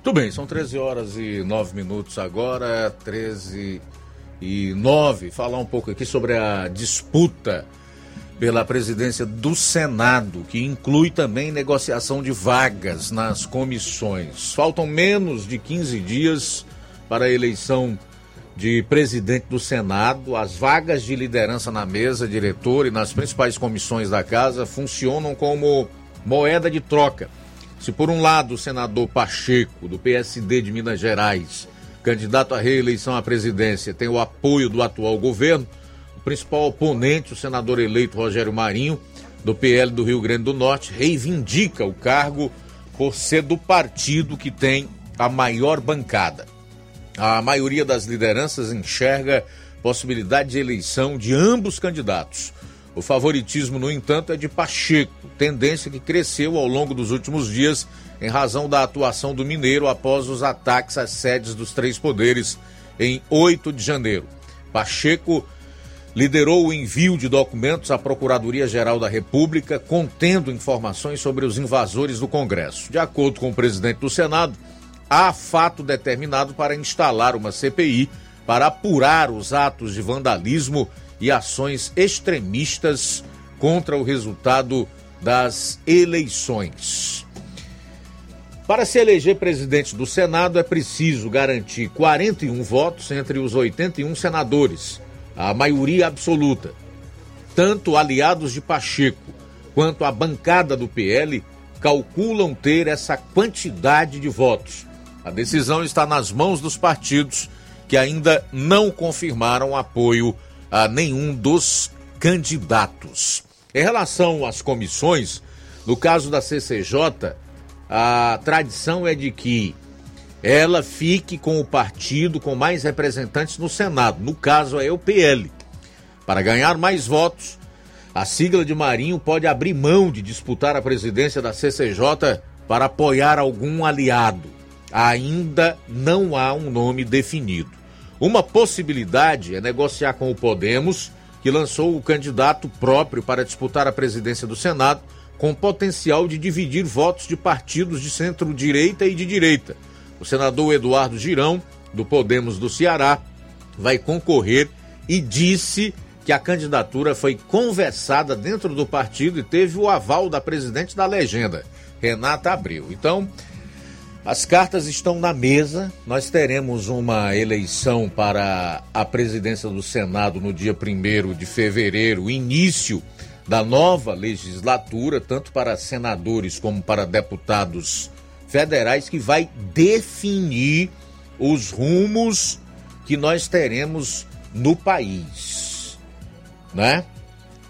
Tudo bem, são 13 horas e 9 minutos agora, 13 e 9. Falar um pouco aqui sobre a disputa pela presidência do Senado, que inclui também negociação de vagas nas comissões. Faltam menos de 15 dias para a eleição de presidente do Senado, as vagas de liderança na mesa, diretor e nas principais comissões da casa funcionam como moeda de troca. Se por um lado o senador Pacheco, do PSD de Minas Gerais, candidato à reeleição à presidência, tem o apoio do atual governo, o principal oponente, o senador eleito Rogério Marinho, do PL do Rio Grande do Norte, reivindica o cargo por ser do partido que tem a maior bancada. A maioria das lideranças enxerga possibilidade de eleição de ambos candidatos. O favoritismo, no entanto, é de Pacheco, tendência que cresceu ao longo dos últimos dias em razão da atuação do Mineiro após os ataques às sedes dos três poderes em 8 de janeiro. Pacheco liderou o envio de documentos à Procuradoria-Geral da República contendo informações sobre os invasores do Congresso. De acordo com o presidente do Senado, há fato determinado para instalar uma CPI para apurar os atos de vandalismo e ações extremistas contra o resultado das eleições. Para se eleger presidente do Senado, é preciso garantir 41 votos entre os 81 senadores a maioria absoluta. Tanto aliados de Pacheco quanto a bancada do PL calculam ter essa quantidade de votos. A decisão está nas mãos dos partidos que ainda não confirmaram apoio a nenhum dos candidatos. Em relação às comissões, no caso da CCJ, a tradição é de que ela fique com o partido com mais representantes no Senado. No caso é o PL. Para ganhar mais votos, a sigla de Marinho pode abrir mão de disputar a presidência da CCJ para apoiar algum aliado. Ainda não há um nome definido. Uma possibilidade é negociar com o Podemos, que lançou o candidato próprio para disputar a presidência do Senado, com potencial de dividir votos de partidos de centro-direita e de direita o senador Eduardo Girão, do Podemos do Ceará, vai concorrer e disse que a candidatura foi conversada dentro do partido e teve o aval da presidente da legenda, Renata Abreu. Então, as cartas estão na mesa. Nós teremos uma eleição para a presidência do Senado no dia 1 de fevereiro, início da nova legislatura, tanto para senadores como para deputados federais que vai definir os rumos que nós teremos no país, né?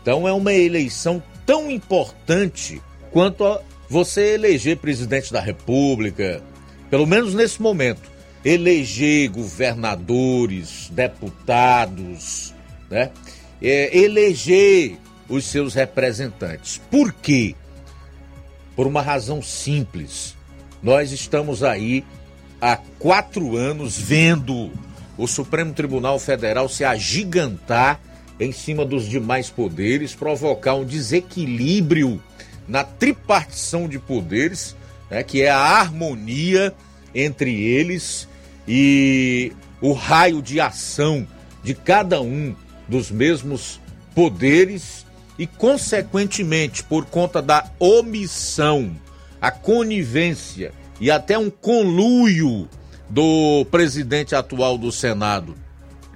Então é uma eleição tão importante quanto a você eleger presidente da República, pelo menos nesse momento, eleger governadores, deputados, né? É, eleger os seus representantes. Por quê? Por uma razão simples. Nós estamos aí há quatro anos vendo o Supremo Tribunal Federal se agigantar em cima dos demais poderes, provocar um desequilíbrio na tripartição de poderes, né, que é a harmonia entre eles e o raio de ação de cada um dos mesmos poderes e, consequentemente, por conta da omissão a conivência e até um conluio do presidente atual do Senado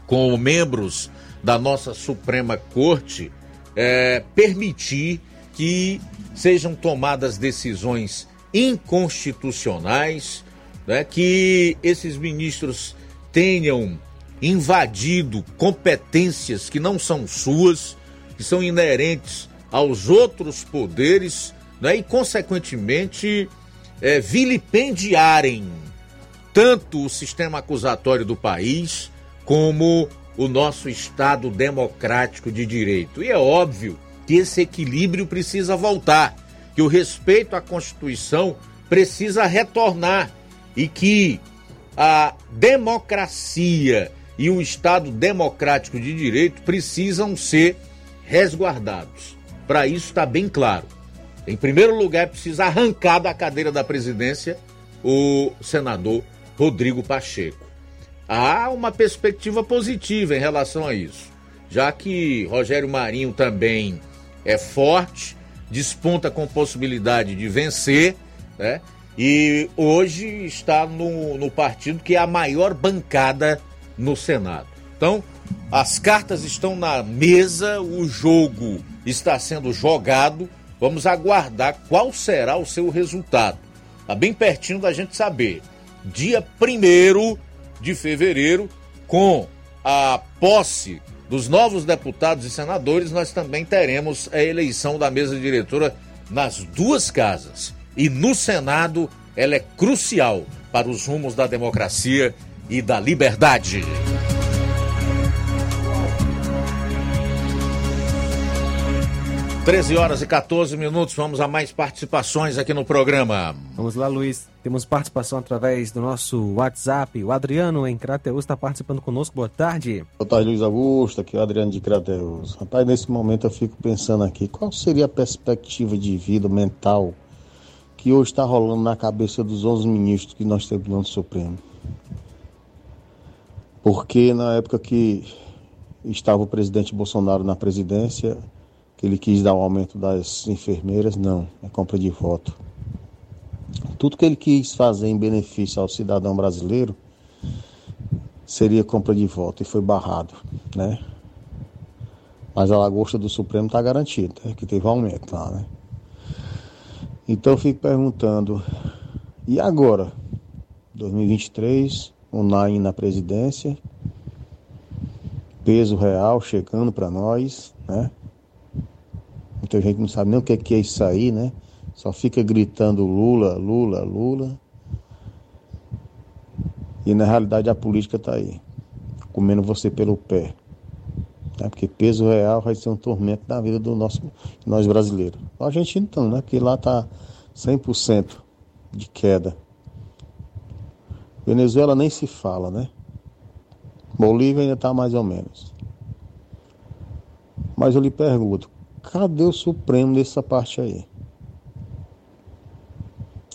com membros da nossa Suprema Corte é, permitir que sejam tomadas decisões inconstitucionais, né, que esses ministros tenham invadido competências que não são suas, que são inerentes aos outros poderes né, e, consequentemente, é, vilipendiarem tanto o sistema acusatório do país como o nosso Estado democrático de direito. E é óbvio que esse equilíbrio precisa voltar, que o respeito à Constituição precisa retornar e que a democracia e o Estado democrático de direito precisam ser resguardados. Para isso está bem claro. Em primeiro lugar, precisa arrancar da cadeira da presidência o senador Rodrigo Pacheco. Há uma perspectiva positiva em relação a isso, já que Rogério Marinho também é forte, desponta com possibilidade de vencer, né? E hoje está no, no partido que é a maior bancada no Senado. Então, as cartas estão na mesa, o jogo está sendo jogado Vamos aguardar qual será o seu resultado. Está bem pertinho da gente saber. Dia 1 de fevereiro, com a posse dos novos deputados e senadores, nós também teremos a eleição da mesa diretora nas duas casas. E no Senado, ela é crucial para os rumos da democracia e da liberdade. 13 horas e 14 minutos, vamos a mais participações aqui no programa. Vamos lá, Luiz. Temos participação através do nosso WhatsApp. O Adriano em Crateus está participando conosco. Boa tarde. Boa tarde, Luiz Augusto. Aqui é o Adriano de Crateus. Rapaz, nesse momento eu fico pensando aqui, qual seria a perspectiva de vida mental que hoje está rolando na cabeça dos 11 ministros que nós temos no Supremo? Porque na época que estava o presidente Bolsonaro na presidência, que ele quis dar o aumento das enfermeiras, não, é compra de voto. Tudo que ele quis fazer em benefício ao cidadão brasileiro seria compra de voto e foi barrado, né? Mas a lagosta do Supremo está garantida, né? que teve aumento lá, né? Então eu fico perguntando, e agora? 2023, o Nain na presidência, peso real chegando para nós, né? Muita gente não sabe nem o que é isso aí, né? Só fica gritando Lula, Lula, Lula. E na realidade a política está aí, comendo você pelo pé. Né? Porque peso real vai ser um tormento da vida do nosso, nós brasileiros. A Argentina então, né? Porque lá está 100% de queda. Venezuela nem se fala, né? Bolívia ainda está mais ou menos. Mas eu lhe pergunto, Cadê o Supremo nessa parte aí?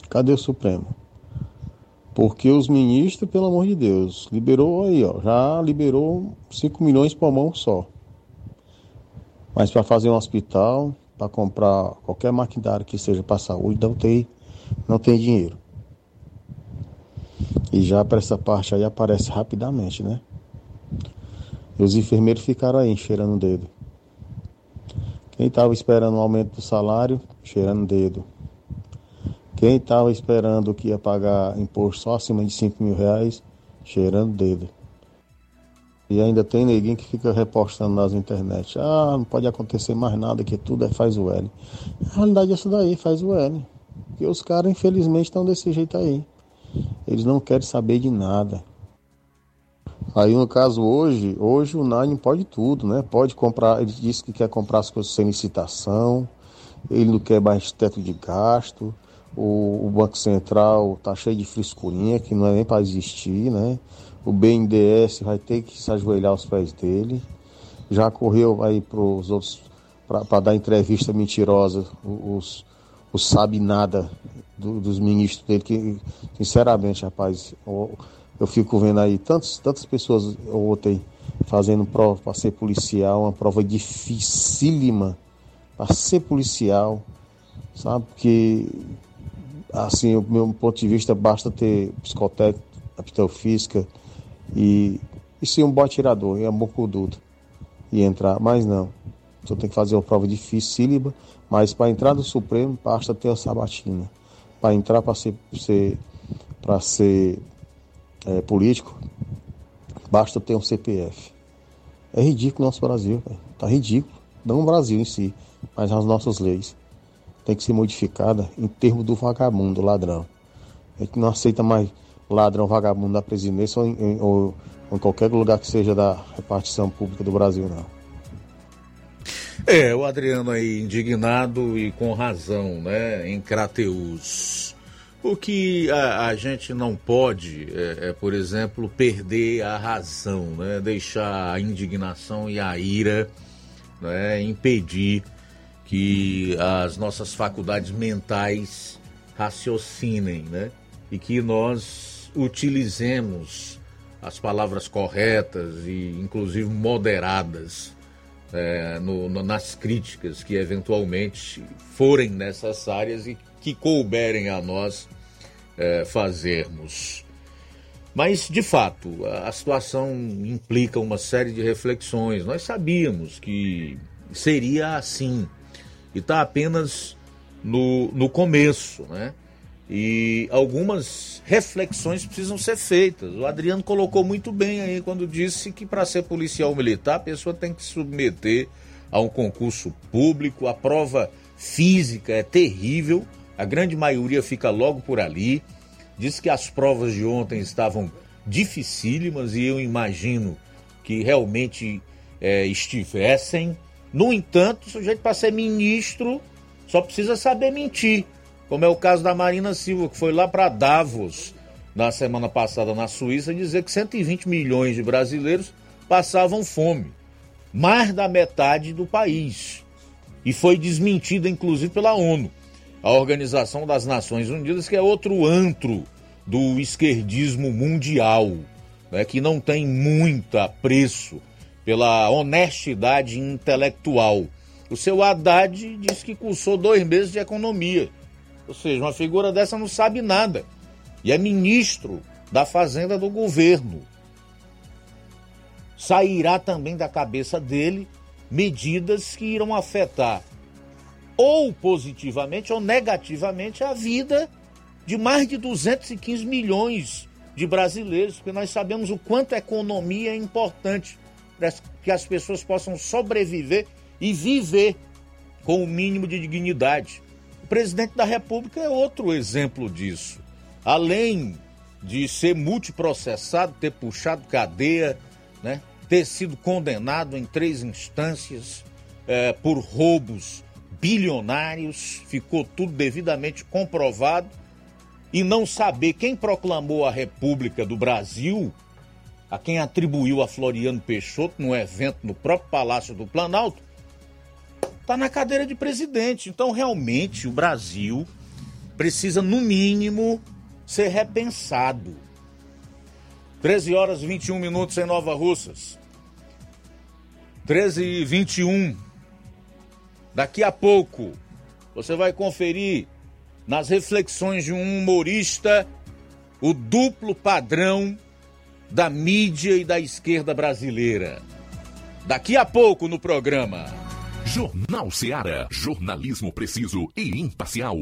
Cadê o Supremo? Porque os ministros, pelo amor de Deus, liberou aí, ó, já liberou 5 milhões por mão só. Mas para fazer um hospital, para comprar qualquer maquinário que seja para saúde, não tem, não tem dinheiro. E já para essa parte aí aparece rapidamente, né? E os enfermeiros ficaram aí, cheirando o dedo. Quem estava esperando um aumento do salário, cheirando dedo. Quem estava esperando que ia pagar imposto só acima de 5 mil reais, cheirando dedo. E ainda tem neguinho que fica repostando nas internet. Ah, não pode acontecer mais nada, que tudo é faz o L. A realidade é isso daí, faz o L. Porque os caras, infelizmente, estão desse jeito aí. Eles não querem saber de nada. Aí no caso hoje, hoje o Nine pode tudo, né? Pode comprar, ele disse que quer comprar as coisas sem licitação, ele não quer mais teto de gasto, o, o Banco Central tá cheio de frescurinha que não é nem para existir, né? O BNDES vai ter que se ajoelhar aos pés dele. Já correu aí para os outros para dar entrevista mentirosa, os, os sabe nada do, dos ministros dele, que sinceramente, rapaz, eu fico vendo aí tantos, tantas pessoas ontem fazendo prova para ser policial, uma prova dificílima para ser policial, sabe? Porque, assim, o meu ponto de vista, basta ter psicotécnico, aptidão física e, e ser um bom atirador, e é bocududo e entrar, mas não. Você tem que fazer uma prova dificílima, mas para entrar no Supremo basta ter a sabatina. Para entrar para ser, ser para ser é, político, basta ter um CPF. É ridículo o nosso Brasil, tá ridículo. Não o Brasil em si, mas as nossas leis. Tem que ser modificada em termos do vagabundo, ladrão. A gente não aceita mais ladrão, vagabundo da presidência ou em, ou em qualquer lugar que seja da repartição pública do Brasil, não. É, o Adriano aí indignado e com razão, né, em Crateus. O que a, a gente não pode é, é, por exemplo, perder a razão, né? deixar a indignação e a ira né? impedir que as nossas faculdades mentais raciocinem né? e que nós utilizemos as palavras corretas e inclusive moderadas é, no, no, nas críticas que eventualmente forem necessárias e que couberem a nós é, fazermos. Mas, de fato, a situação implica uma série de reflexões. Nós sabíamos que seria assim. E está apenas no, no começo, né? E algumas reflexões precisam ser feitas. O Adriano colocou muito bem aí quando disse que para ser policial militar a pessoa tem que se submeter a um concurso público, a prova física é terrível a grande maioria fica logo por ali. Diz que as provas de ontem estavam dificílimas e eu imagino que realmente é, estivessem, No entanto, o sujeito para ser ministro só precisa saber mentir, como é o caso da Marina Silva, que foi lá para Davos na semana passada na Suíça dizer que 120 milhões de brasileiros passavam fome, mais da metade do país. E foi desmentida inclusive pela ONU, a Organização das Nações Unidas, que é outro antro do esquerdismo mundial, né, que não tem muito apreço pela honestidade intelectual. O seu Haddad disse que cursou dois meses de economia. Ou seja, uma figura dessa não sabe nada. E é ministro da Fazenda do governo. Sairá também da cabeça dele medidas que irão afetar ou positivamente ou negativamente a vida de mais de 215 milhões de brasileiros, porque nós sabemos o quanto a economia é importante para que as pessoas possam sobreviver e viver com o mínimo de dignidade. O presidente da República é outro exemplo disso. Além de ser multiprocessado, ter puxado cadeia, né, ter sido condenado em três instâncias é, por roubos bilionários, ficou tudo devidamente comprovado e não saber quem proclamou a República do Brasil, a quem atribuiu a Floriano Peixoto no evento no próprio Palácio do Planalto, está na cadeira de presidente. Então, realmente, o Brasil precisa, no mínimo, ser repensado. 13 horas e 21 minutos em Nova Russas. 13 e 21. Daqui a pouco, você vai conferir nas reflexões de um humorista, o duplo padrão da mídia e da esquerda brasileira. Daqui a pouco no programa. Jornal Seara. Jornalismo preciso e imparcial.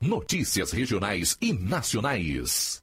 Notícias regionais e nacionais.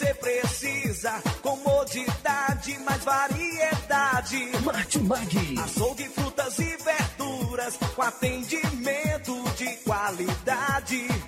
Você precisa. Comodidade, mais variedade. Martimag. Açougue, frutas e verduras. Com atendimento de qualidade.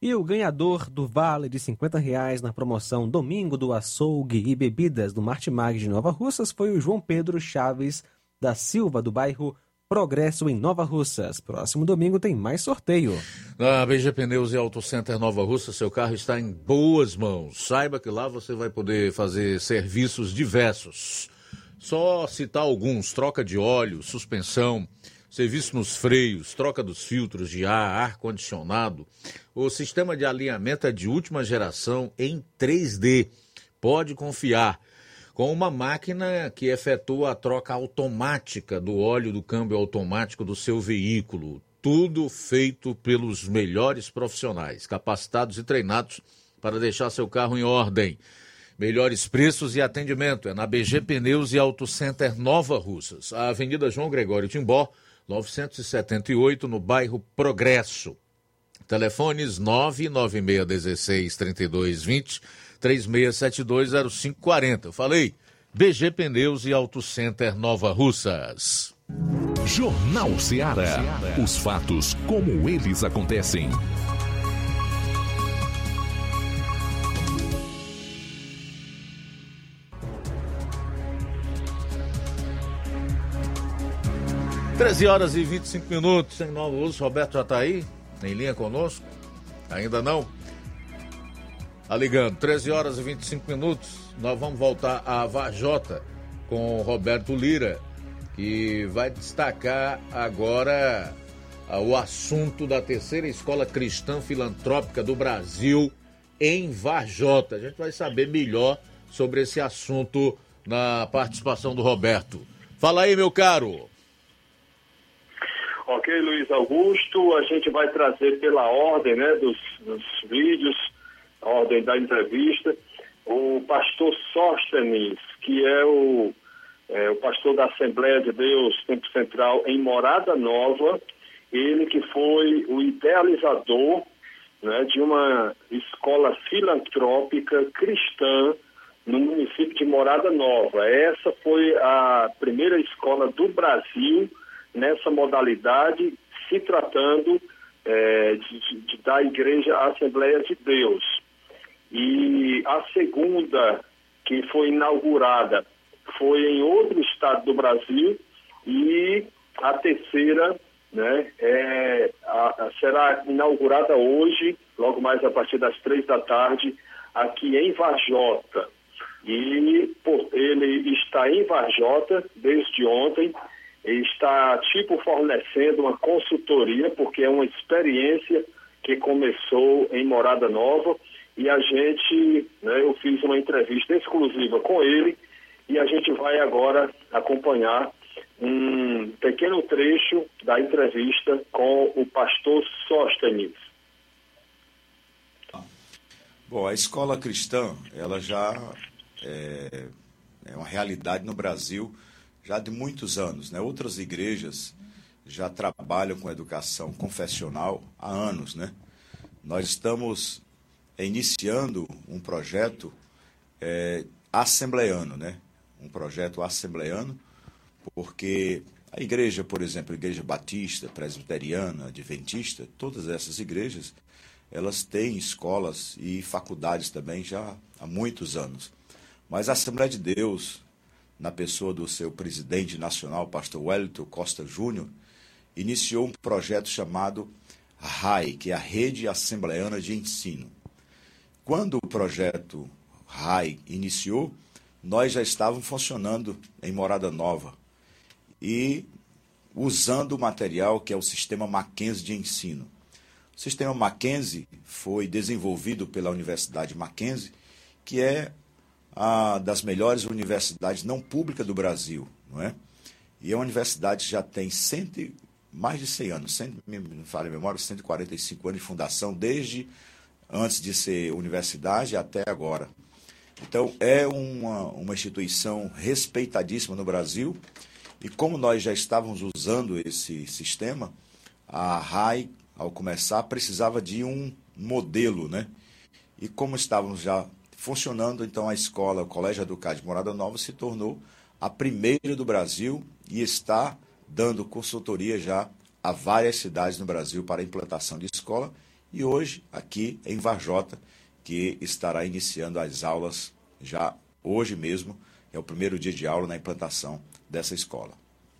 E o ganhador do vale de 50 reais na promoção Domingo do Açougue e Bebidas do Martimag de Nova Russas foi o João Pedro Chaves da Silva, do bairro Progresso em Nova Russas. Próximo domingo tem mais sorteio. Na BG Pneus e Auto Center Nova Russa, seu carro está em boas mãos. Saiba que lá você vai poder fazer serviços diversos. Só citar alguns: troca de óleo, suspensão, serviço nos freios, troca dos filtros de ar, ar-condicionado. O sistema de alinhamento é de última geração em 3D. Pode confiar. Com uma máquina que efetua a troca automática do óleo do câmbio automático do seu veículo. Tudo feito pelos melhores profissionais, capacitados e treinados para deixar seu carro em ordem. Melhores preços e atendimento é na BG Pneus e Auto Center Nova Russas, a Avenida João Gregório Timbó, 978, no bairro Progresso. Telefones 99616 3220 36720540. Eu falei, BG Pneus e Auto Center Nova Russas. Jornal Ceará. Os fatos como eles acontecem. Treze horas e 25 minutos em Nova Uso. Roberto já está aí? Em linha conosco? Ainda não? Tá ligando, 13 horas e 25 minutos. Nós vamos voltar a Vajota com Roberto Lira, que vai destacar agora ah, o assunto da terceira escola cristã filantrópica do Brasil em Vajota. A gente vai saber melhor sobre esse assunto na participação do Roberto. Fala aí, meu caro. Ok, Luiz Augusto, a gente vai trazer pela ordem né, dos, dos vídeos, a ordem da entrevista, o pastor Sóstenes, que é o, é o pastor da Assembleia de Deus Tempo Central em Morada Nova, ele que foi o idealizador né, de uma escola filantrópica cristã no município de Morada Nova. Essa foi a primeira escola do Brasil nessa modalidade, se tratando é, de, de, da Igreja Assembleia de Deus. E a segunda, que foi inaugurada, foi em outro estado do Brasil, e a terceira né, é, a, a, será inaugurada hoje, logo mais a partir das três da tarde, aqui em Varjota. E por, ele está em Varjota desde ontem, está tipo fornecendo uma consultoria, porque é uma experiência que começou em Morada Nova e a gente, né, eu fiz uma entrevista exclusiva com ele e a gente vai agora acompanhar um pequeno trecho da entrevista com o pastor Sóstenes. Bom, a escola cristã, ela já é, é uma realidade no Brasil já de muitos anos. Né? Outras igrejas já trabalham com educação confessional há anos. Né? Nós estamos iniciando um projeto é, assembleano, né? um projeto assembleano, porque a igreja, por exemplo, a igreja batista, presbiteriana, adventista, todas essas igrejas, elas têm escolas e faculdades também já há muitos anos. Mas a Assembleia de Deus, na pessoa do seu presidente nacional, pastor Wellington Costa Júnior, iniciou um projeto chamado RAI, que é a Rede Assembleana de Ensino. Quando o projeto RAI iniciou, nós já estávamos funcionando em Morada Nova e usando o material que é o sistema Mackenzie de ensino. O sistema Mackenzie foi desenvolvido pela Universidade Mackenzie, que é a, das melhores universidades não públicas do Brasil, não é? E a universidade já tem cento, mais de 100 anos, 100, me fale a memória, 145 anos de fundação, desde antes de ser universidade até agora. Então, é uma, uma instituição respeitadíssima no Brasil, e como nós já estávamos usando esse sistema, a RAI, ao começar, precisava de um modelo, né? E como estávamos já funcionando, então a escola, o Colégio Educado de Morada Nova se tornou a primeira do Brasil e está dando consultoria já a várias cidades no Brasil para a implantação de escola e hoje aqui em Varjota, que estará iniciando as aulas já hoje mesmo, é o primeiro dia de aula na implantação dessa escola.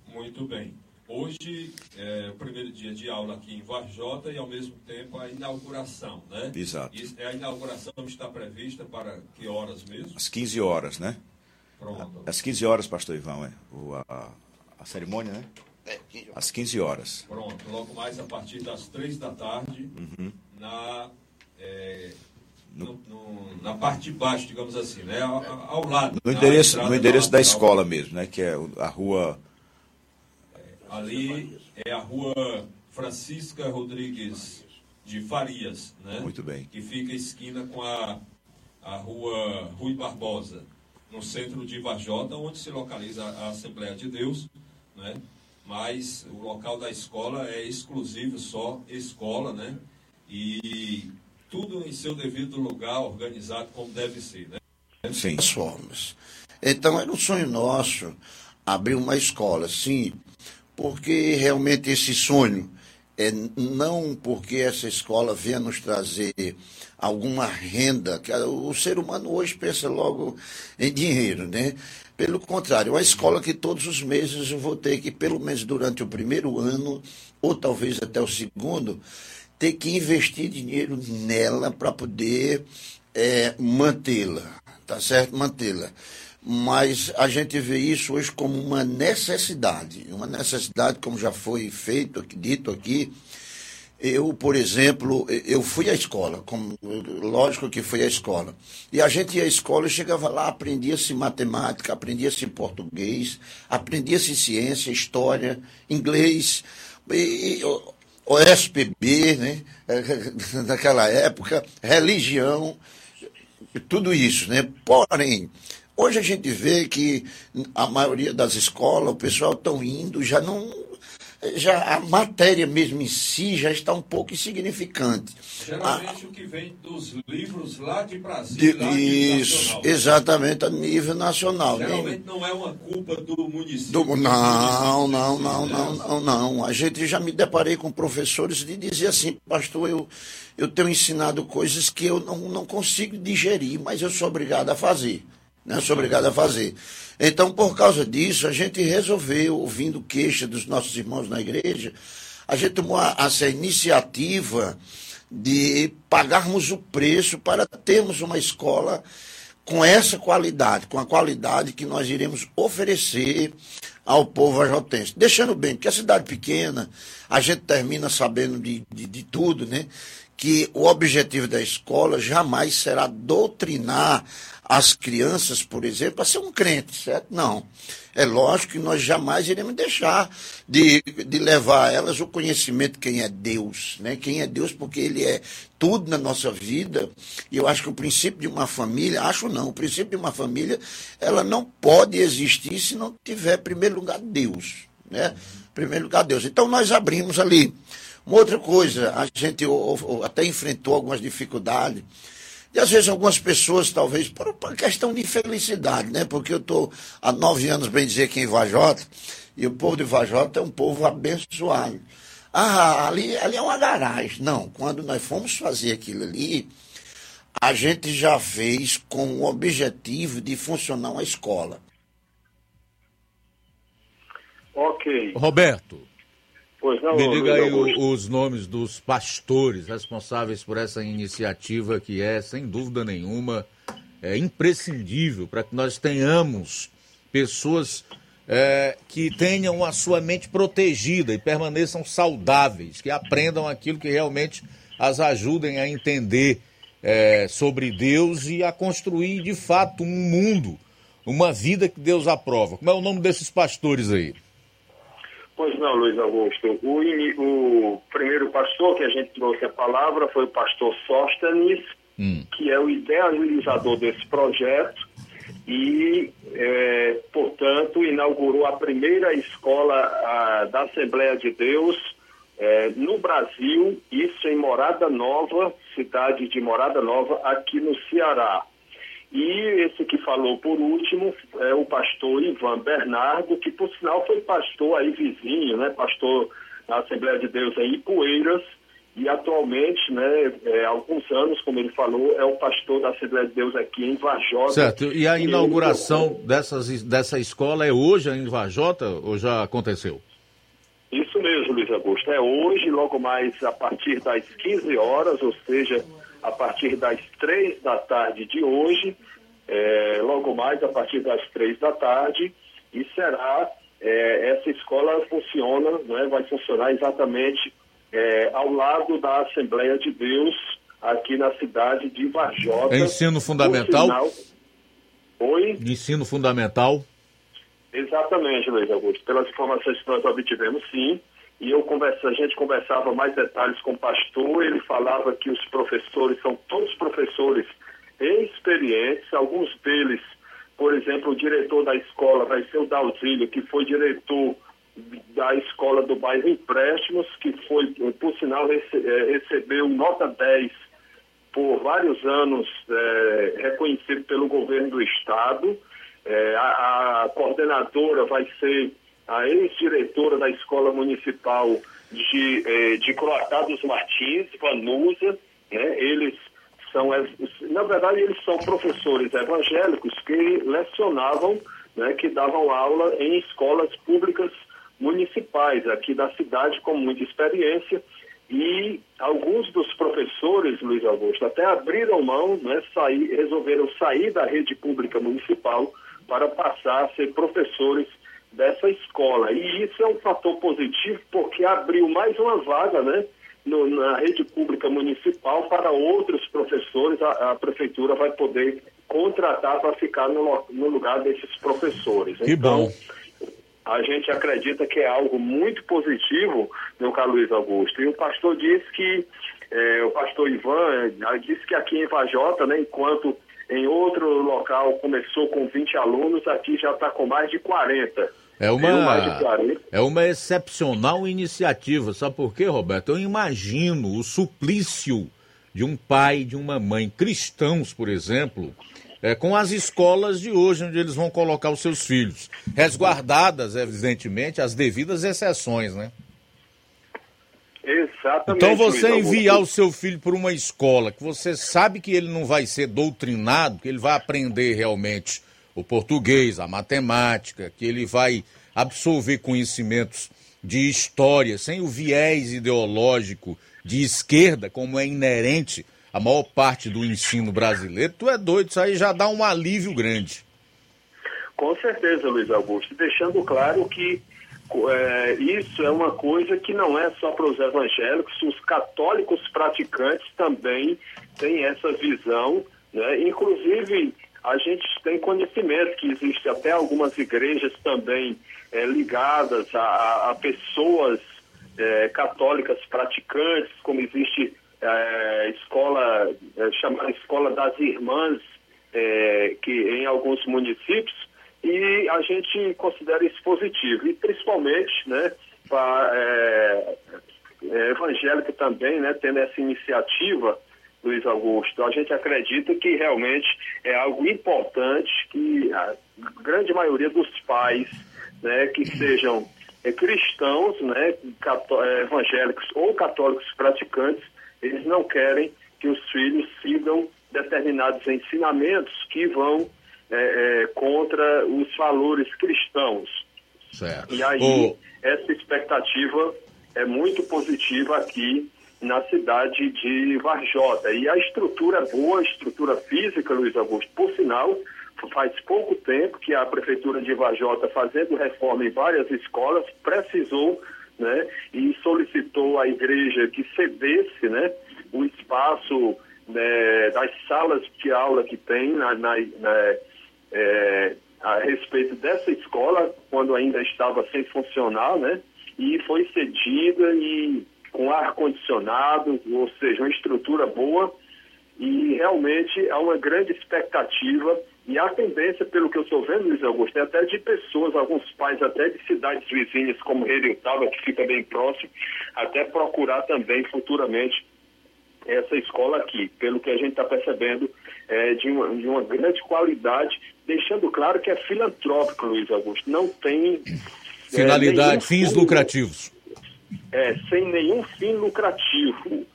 Muito bem. Hoje é o primeiro dia de aula aqui em Varjota e ao mesmo tempo a inauguração, né? Exato. E a inauguração está prevista para que horas mesmo? Às 15 horas, né? Pronto. Às 15 horas, pastor Ivan, é. O, a, a cerimônia, né? Às 15 horas. Pronto, logo mais a partir das três da tarde, Uhum. na, é, no- no- na parte de baixo, digamos assim, né? Ao, ao lado. No endereço, no endereço da escola mesmo, né? Que é a rua. Ali é a rua Francisca Rodrigues de Farias, né? Muito bem. Que fica esquina com a, a rua Rui Barbosa, no centro de Varjota, onde se localiza a Assembleia de Deus, né? Mas o local da escola é exclusivo, só escola, né? E tudo em seu devido lugar, organizado como deve ser, né? Sim. Das formas. Então era um sonho nosso abrir uma escola, sim, porque realmente esse sonho é não porque essa escola venha nos trazer alguma renda, que o ser humano hoje pensa logo em dinheiro, né? Pelo contrário, uma escola que todos os meses eu vou ter que, pelo menos durante o primeiro ano, ou talvez até o segundo, ter que investir dinheiro nela para poder é, mantê-la, tá certo? Mantê-la. Mas a gente vê isso hoje como uma necessidade, uma necessidade, como já foi feito, dito aqui. Eu, por exemplo, eu fui à escola, como, lógico que fui à escola. E a gente ia à escola, eu chegava lá, aprendia-se matemática, aprendia-se português, aprendia-se ciência, história, inglês, e, e, o SPB, né? *laughs* Naquela época, religião, tudo isso, né? Porém, hoje a gente vê que a maioria das escolas, o pessoal estão indo, já não. Já a matéria mesmo em si já está um pouco insignificante. Geralmente o que vem dos livros lá de Brasília, De- lá isso, exatamente, a nível nacional. né? Geralmente não é uma culpa do município. Do- não, não, não, não, não, não. A gente já me deparei com professores de dizer assim, pastor, eu, eu tenho ensinado coisas que eu não, não consigo digerir, mas eu sou obrigado a fazer. Né? Sou obrigado a fazer. Então, por causa disso, a gente resolveu, ouvindo queixa dos nossos irmãos na igreja, a gente tomou essa iniciativa de pagarmos o preço para termos uma escola com essa qualidade, com a qualidade que nós iremos oferecer ao povo ajotense. Deixando bem, porque a cidade pequena, a gente termina sabendo de, de, de tudo, né? Que o objetivo da escola jamais será doutrinar as crianças, por exemplo, a ser um crente, certo? Não. É lógico que nós jamais iremos deixar de, de levar a elas o conhecimento de quem é Deus, né? Quem é Deus, porque Ele é tudo na nossa vida. E eu acho que o princípio de uma família, acho não, o princípio de uma família, ela não pode existir se não tiver, em primeiro lugar, Deus, né? Em primeiro lugar, Deus. Então nós abrimos ali. Uma outra coisa, a gente até enfrentou algumas dificuldades. E às vezes algumas pessoas, talvez, por uma questão de infelicidade, né? Porque eu estou há nove anos, bem dizer, aqui em Vajota, e o povo de Vajota é um povo abençoado. Ah, ali, ali é uma garagem. Não, quando nós fomos fazer aquilo ali, a gente já fez com o objetivo de funcionar uma escola. Ok. Roberto, não, me diga aí o- os nomes dos pastores responsáveis por essa iniciativa que é, sem dúvida nenhuma, é imprescindível para que nós tenhamos pessoas é, que tenham a sua mente protegida e permaneçam saudáveis, que aprendam aquilo que realmente as ajudem a entender é, sobre Deus e a construir de fato um mundo, uma vida que Deus aprova. Como é o nome desses pastores aí? Pois não, Luiz Augusto. O, ini- o primeiro pastor que a gente trouxe a palavra foi o pastor Sóstenes, que é o idealizador desse projeto e, eh, portanto, inaugurou a primeira escola ah, da Assembleia de Deus eh, no Brasil, isso em Morada Nova, cidade de Morada Nova, aqui no Ceará. E esse que falou por último é o pastor Ivan Bernardo, que por sinal foi pastor aí vizinho, né? Pastor na Assembleia de Deus em Ipueiras e atualmente, né, é, há alguns anos, como ele falou, é o pastor da Assembleia de Deus aqui em Varjota. Certo. E a ele- inauguração dessas, dessa escola é hoje em Vajota ou já aconteceu? mesmo, Luiz Augusto. É hoje, logo mais a partir das 15 horas, ou seja, a partir das 3 da tarde de hoje, é, logo mais a partir das 3 da tarde, e será, é, essa escola funciona, né, vai funcionar exatamente é, ao lado da Assembleia de Deus, aqui na cidade de Varjota. É ensino fundamental? Oi? Ensino fundamental? Exatamente, Luiz Augusto. Pelas informações que nós obtivemos, sim. E eu conversa, a gente conversava mais detalhes com o pastor, ele falava que os professores são todos professores experientes, alguns deles, por exemplo, o diretor da escola vai ser o Dalzílio, que foi diretor da escola do bairro Empréstimos, que foi, por sinal, rece, é, recebeu nota 10 por vários anos, é, reconhecido pelo governo do estado. É, a, a, coordenadora vai ser a ex-diretora da Escola Municipal de, é, de Croatá dos Martins, Vanusa. Né? Eles são, na verdade, eles são professores evangélicos que lecionavam, né, que davam aula em escolas públicas municipais aqui da cidade com muita experiência e alguns dos professores, Luiz Augusto, até abriram mão, né, sair, resolveram sair da rede pública municipal para passar a ser professores escola. E isso é um fator positivo porque abriu mais uma vaga né, no, na rede pública municipal para outros professores. A, a prefeitura vai poder contratar para ficar no, no, lugar desses professores. Que então, bom. A gente acredita que é algo muito positivo, meu caro Luiz Augusto. E o pastor disse que, é, o pastor Ivan disse que aqui em Vajota, né, enquanto em outro local começou com 20 alunos, aqui já está com mais de 40. É uma, é uma excepcional iniciativa. Sabe por quê, Roberto? Eu imagino o suplício de um pai, de uma mãe, cristãos, por exemplo, é, com as escolas de hoje, onde eles vão colocar os seus filhos. Resguardadas, evidentemente, as devidas exceções, né? Exatamente. Então você enviar o seu filho para uma escola que você sabe que ele não vai ser doutrinado, que ele vai aprender realmente o português, a matemática, que ele vai absorver conhecimentos de história sem o viés ideológico de esquerda, como é inerente à maior parte do ensino brasileiro, tu é doido, isso aí já dá um alívio grande. Com certeza, Luiz Augusto, deixando claro que é, isso é uma coisa que não é só para os evangélicos, os católicos praticantes também têm essa visão, né? inclusive a gente tem conhecimento que existe até algumas igrejas também é, ligadas a, a pessoas é, católicas praticantes, como existe é, escola chamada Escola das Irmãs, que em alguns municípios, e a gente considera isso positivo, e principalmente, né, para evangélica também, né, tendo essa iniciativa, Luiz Augusto, a gente acredita que realmente é algo importante que a grande maioria dos pais, né, que sejam é, cristãos, né, é, evangélicos ou católicos praticantes, eles não querem que os filhos sigam determinados ensinamentos que vão é, é, contra os valores cristãos. Certo. E aí, essa expectativa é muito positiva aqui na cidade de Varjota. E a estrutura boa, a estrutura física, Luiz Augusto, por sinal, faz pouco tempo que a Prefeitura de Varjota, fazendo reforma em várias escolas, precisou né, e solicitou à igreja que cedesse né, o espaço né, das salas de aula que tem na, na, na é, a respeito dessa escola, quando ainda estava sem funcionar, né? E foi cedida e com ar-condicionado, ou seja, uma estrutura boa, e realmente há uma grande expectativa e a tendência, pelo que eu estou vendo, Luiz Augusto, é até de pessoas, alguns pais até de cidades vizinhas, como Redutaba, que fica bem próximo, até procurar também futuramente essa escola aqui, pelo que a gente está percebendo, é de, uma, de uma grande qualidade, deixando claro que é filantrópico, Luiz Augusto, não tem... É, Finalidade, é, fins lucrativos. É, sem nenhum fim lucrativo.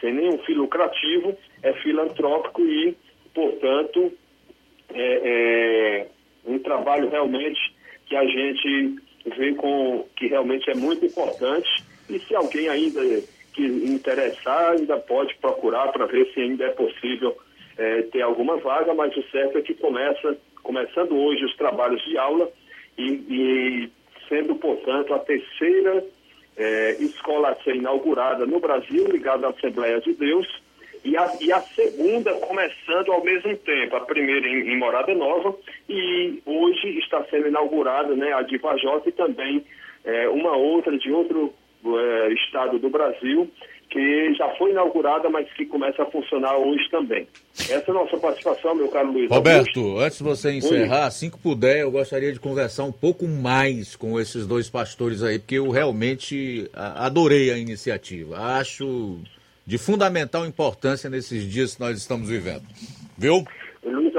Sem nenhum fim lucrativo, é filantrópico e, portanto, é, é um trabalho realmente que a gente vê com que realmente é muito importante E se alguém ainda que interessar, ainda pode procurar para ver se ainda é possível é, ter alguma vaga, mas o certo é que começa, começando hoje os trabalhos de aula e, e sendo, portanto, a terceira é, escola a ser inaugurada no Brasil, ligada à Assembleia de Deus, e a, e a segunda começando ao mesmo tempo, a primeira em, em Morada Nova, e hoje está sendo inaugurada né, a de Vajota e também é, uma outra de outro é, estado do Brasil, que já foi inaugurada, mas que começa a funcionar hoje também. Essa é a nossa participação, meu caro Luiz. Roberto, Augusto. antes de você encerrar, assim que puder, eu gostaria de conversar um pouco mais com esses dois pastores aí, porque eu realmente adorei a iniciativa. Acho de fundamental importância nesses dias que nós estamos vivendo. Viu? Luiz,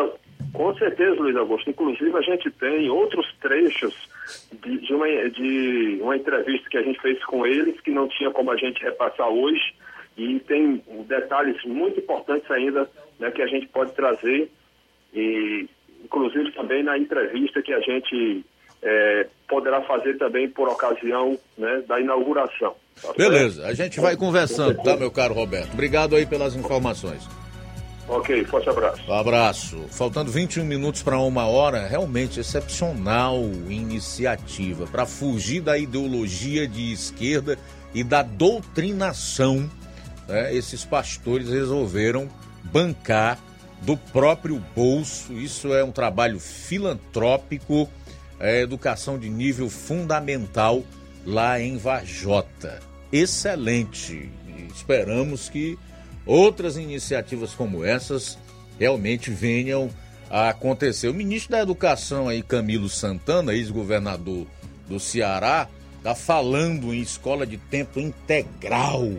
com certeza, Luiz Augusto. Inclusive, a gente tem outros trechos de, de, uma, de uma entrevista que a gente fez com eles, que não tinha como a gente repassar hoje, e tem detalhes muito importantes ainda né, que a gente pode trazer, e inclusive também na entrevista que a gente é, poderá fazer também por ocasião né, da inauguração. Tá Beleza, a gente vai conversando, tá, meu caro Roberto? Obrigado aí pelas informações. Ok, forte abraço. Abraço. Faltando 21 minutos para uma hora, realmente excepcional iniciativa para fugir da ideologia de esquerda e da doutrinação. Né? Esses pastores resolveram bancar do próprio bolso. Isso é um trabalho filantrópico, é educação de nível fundamental lá em Vajota. Excelente. Esperamos que outras iniciativas como essas realmente venham a acontecer. O ministro da Educação aí, Camilo Santana, ex-governador do Ceará, está falando em escola de tempo integral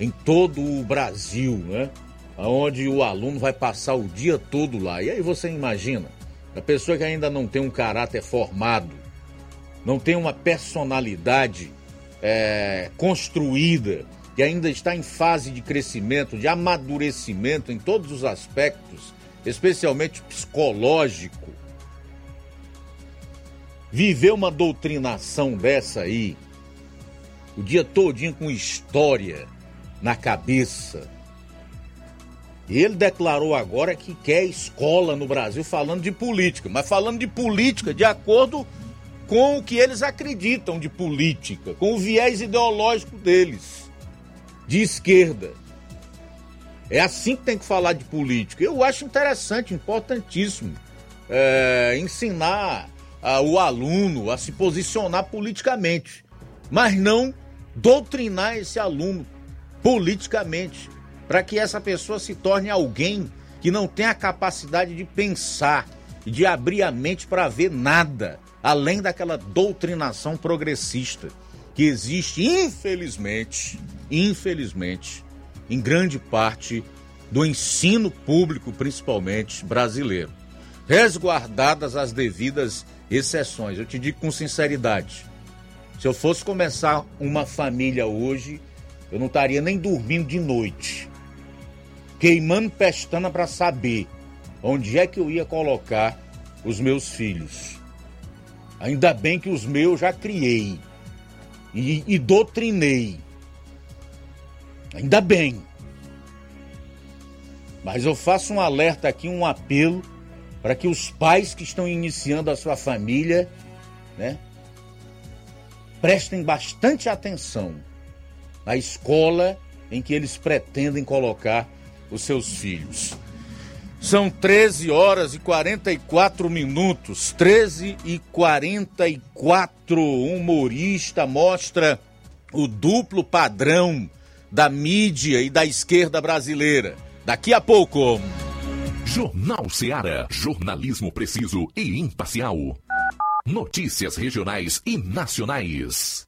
em todo o Brasil, né? Onde o aluno vai passar o dia todo lá. E aí você imagina, a pessoa que ainda não tem um caráter formado, não tem uma personalidade é, construída, que ainda está em fase de crescimento, de amadurecimento em todos os aspectos, especialmente psicológico, viver uma doutrinação dessa aí, o dia todinho com história na cabeça. Ele declarou agora que quer escola no Brasil falando de política, mas falando de política de acordo com o que eles acreditam de política, com o viés ideológico deles de esquerda. É assim que tem que falar de política. Eu acho interessante, importantíssimo, é, ensinar a, o aluno a se posicionar politicamente, mas não doutrinar esse aluno politicamente, para que essa pessoa se torne alguém que não tem a capacidade de pensar de abrir a mente para ver nada além daquela doutrinação progressista que existe, infelizmente, infelizmente, em grande parte do ensino público, principalmente brasileiro. Resguardadas as devidas exceções. Eu te digo com sinceridade: se eu fosse começar uma família hoje, eu não estaria nem dormindo de noite, queimando pestana para saber onde é que eu ia colocar os meus filhos. Ainda bem que os meus já criei e, e doutrinei. Ainda bem. Mas eu faço um alerta aqui, um apelo para que os pais que estão iniciando a sua família, né, prestem bastante atenção na escola em que eles pretendem colocar os seus filhos. São 13 horas e 44 minutos. 13 e 44. O humorista mostra o duplo padrão da mídia e da esquerda brasileira. Daqui a pouco. Jornal Seara. Jornalismo preciso e imparcial. Notícias regionais e nacionais.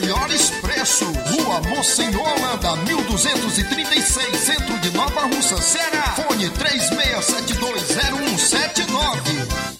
melhores preços. Rua Monsenhor Holanda, 1236, centro de Nova Russa, Ceará. Fone 36720179.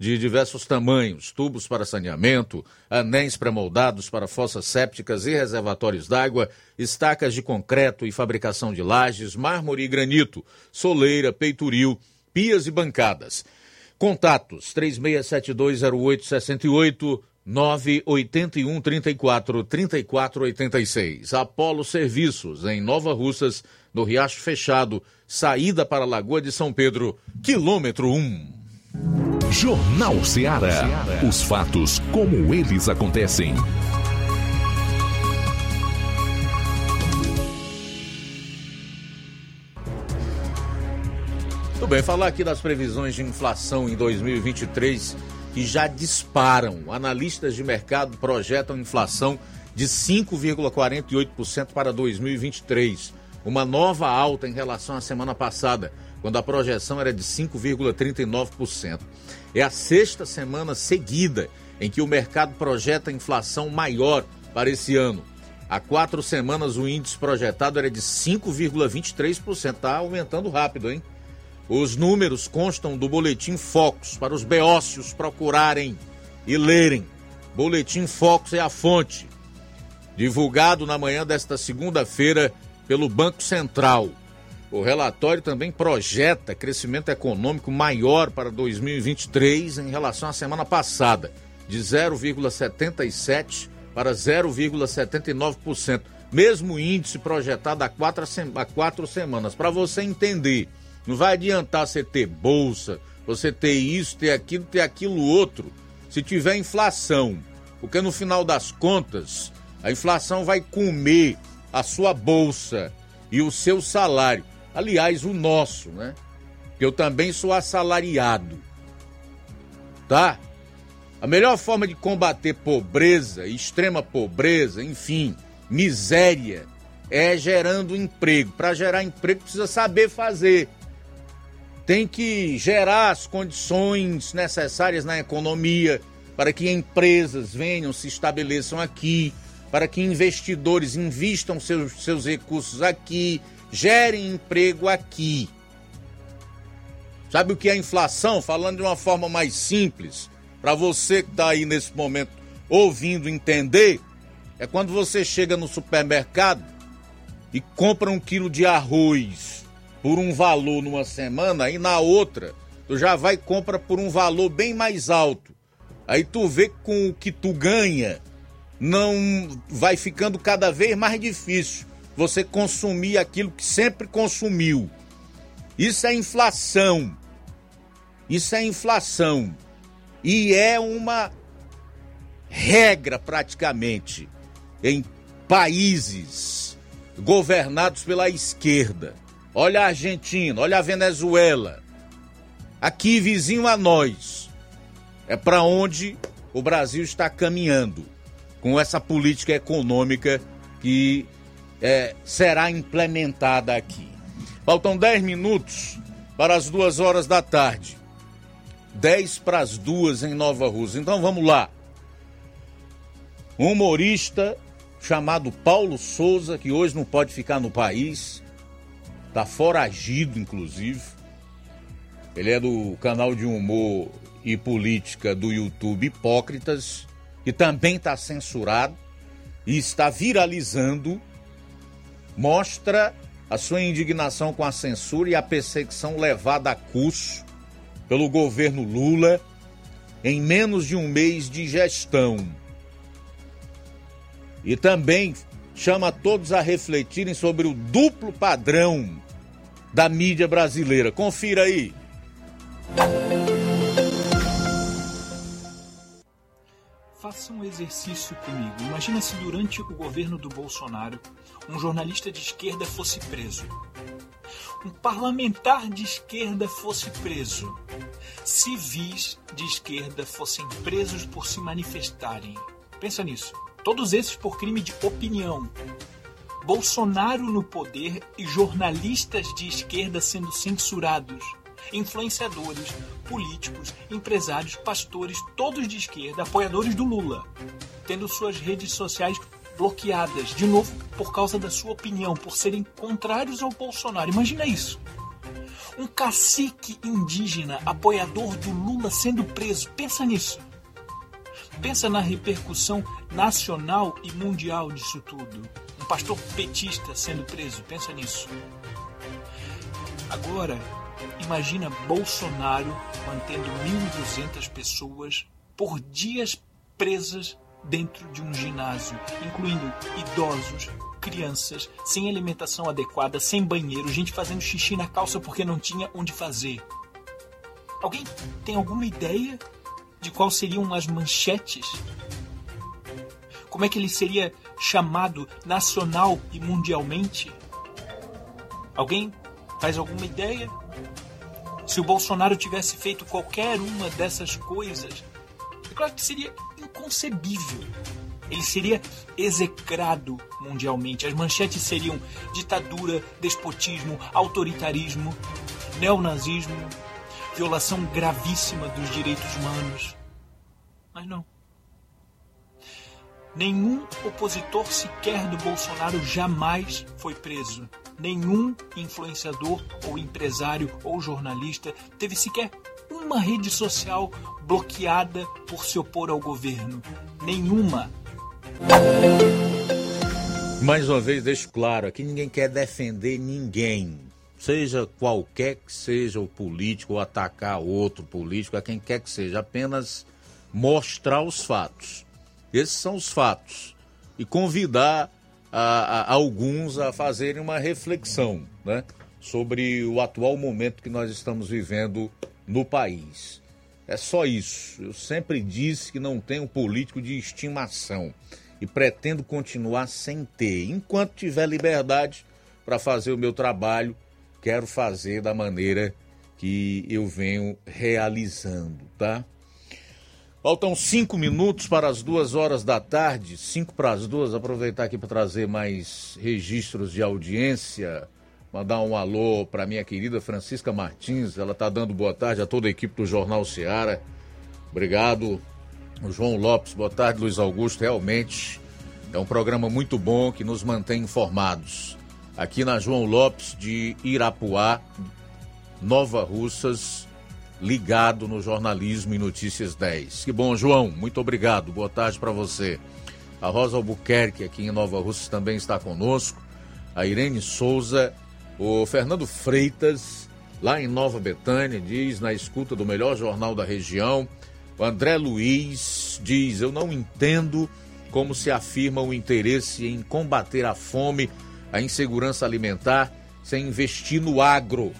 de diversos tamanhos, tubos para saneamento, anéis pré-moldados para fossas sépticas e reservatórios d'água, estacas de concreto e fabricação de lajes, mármore e granito, soleira, peitoril, pias e bancadas. Contatos 36720868 981 34 34 86. Apolo Serviços, em Nova Russas, no Riacho Fechado, saída para a Lagoa de São Pedro, quilômetro 1. Jornal Ceará. Os fatos como eles acontecem. Tudo bem, falar aqui das previsões de inflação em 2023 que já disparam. Analistas de mercado projetam inflação de 5,48% para 2023, uma nova alta em relação à semana passada, quando a projeção era de 5,39%. É a sexta semana seguida em que o mercado projeta inflação maior para esse ano. Há quatro semanas o índice projetado era de 5,23%. Está aumentando rápido, hein? Os números constam do Boletim Focus para os beócios procurarem e lerem. Boletim Focus é a fonte. Divulgado na manhã desta segunda-feira pelo Banco Central. O relatório também projeta crescimento econômico maior para 2023 em relação à semana passada, de 0,77% para 0,79%. Mesmo índice projetado há quatro, há quatro semanas. Para você entender, não vai adiantar você ter bolsa, você ter isso, ter aquilo, ter aquilo outro, se tiver inflação. Porque no final das contas, a inflação vai comer a sua bolsa e o seu salário. Aliás, o nosso, né? Eu também sou assalariado. Tá? A melhor forma de combater pobreza, extrema pobreza, enfim, miséria, é gerando emprego. Para gerar emprego precisa saber fazer. Tem que gerar as condições necessárias na economia, para que empresas venham, se estabeleçam aqui, para que investidores investam seus, seus recursos aqui, gerem emprego aqui. Sabe o que é inflação? Falando de uma forma mais simples, para você que está aí nesse momento ouvindo entender, é quando você chega no supermercado e compra um quilo de arroz por um valor numa semana e na outra tu já vai e compra por um valor bem mais alto. Aí tu vê com o que tu ganha não vai ficando cada vez mais difícil você consumir aquilo que sempre consumiu. Isso é inflação. Isso é inflação. E é uma regra praticamente em países governados pela esquerda. Olha a Argentina, olha a Venezuela. Aqui vizinho a nós. É para onde o Brasil está caminhando com essa política econômica que é, será implementada aqui. Faltam 10 minutos para as duas horas da tarde. 10 para as duas em Nova Rússia. Então vamos lá. Um humorista chamado Paulo Souza, que hoje não pode ficar no país, está foragido, inclusive. Ele é do canal de humor e política do YouTube Hipócritas, que também está censurado e está viralizando. Mostra a sua indignação com a censura e a perseguição levada a curso pelo governo Lula em menos de um mês de gestão. E também chama todos a refletirem sobre o duplo padrão da mídia brasileira. Confira aí. Faça um exercício comigo. Imagina se durante o governo do Bolsonaro um jornalista de esquerda fosse preso um parlamentar de esquerda fosse preso, civis de esquerda fossem presos por se manifestarem. Pensa nisso. Todos esses por crime de opinião. Bolsonaro no poder e jornalistas de esquerda sendo censurados. Influenciadores, políticos, empresários, pastores, todos de esquerda, apoiadores do Lula, tendo suas redes sociais bloqueadas, de novo, por causa da sua opinião, por serem contrários ao Bolsonaro. Imagina isso. Um cacique indígena, apoiador do Lula, sendo preso. Pensa nisso. Pensa na repercussão nacional e mundial disso tudo. Um pastor petista sendo preso. Pensa nisso. Agora, imagina Bolsonaro mantendo 1.200 pessoas por dias presas dentro de um ginásio, incluindo idosos, crianças, sem alimentação adequada, sem banheiro, gente fazendo xixi na calça porque não tinha onde fazer. Alguém tem alguma ideia de quais seriam as manchetes? Como é que ele seria chamado nacional e mundialmente? Alguém faz alguma ideia? Se o Bolsonaro tivesse feito qualquer uma dessas coisas, é claro que seria inconcebível. Ele seria execrado mundialmente. As manchetes seriam ditadura, despotismo, autoritarismo, neonazismo, violação gravíssima dos direitos humanos. Mas não. Nenhum opositor sequer do Bolsonaro jamais foi preso. Nenhum influenciador ou empresário ou jornalista teve sequer uma rede social bloqueada por se opor ao governo. Nenhuma. Mais uma vez, deixo claro: aqui ninguém quer defender ninguém. Seja qualquer que seja o político, ou atacar outro político, a quem quer que seja, apenas mostrar os fatos. Esses são os fatos. E convidar a, a, alguns a fazerem uma reflexão né, sobre o atual momento que nós estamos vivendo no país. É só isso. Eu sempre disse que não tenho político de estimação e pretendo continuar sem ter. Enquanto tiver liberdade para fazer o meu trabalho, quero fazer da maneira que eu venho realizando, tá? Faltam cinco minutos para as duas horas da tarde, cinco para as duas. Aproveitar aqui para trazer mais registros de audiência. Mandar um alô para minha querida Francisca Martins, ela está dando boa tarde a toda a equipe do Jornal Seara. Obrigado O João Lopes, boa tarde, Luiz Augusto. Realmente é um programa muito bom que nos mantém informados. Aqui na João Lopes de Irapuá, Nova Russas, ligado no jornalismo e notícias 10. Que bom, João. Muito obrigado. Boa tarde para você. A Rosa Albuquerque aqui em Nova Russas também está conosco. A Irene Souza, o Fernando Freitas, lá em Nova Betânia, diz na escuta do melhor jornal da região. O André Luiz diz: Eu não entendo como se afirma o interesse em combater a fome, a insegurança alimentar, sem investir no agro,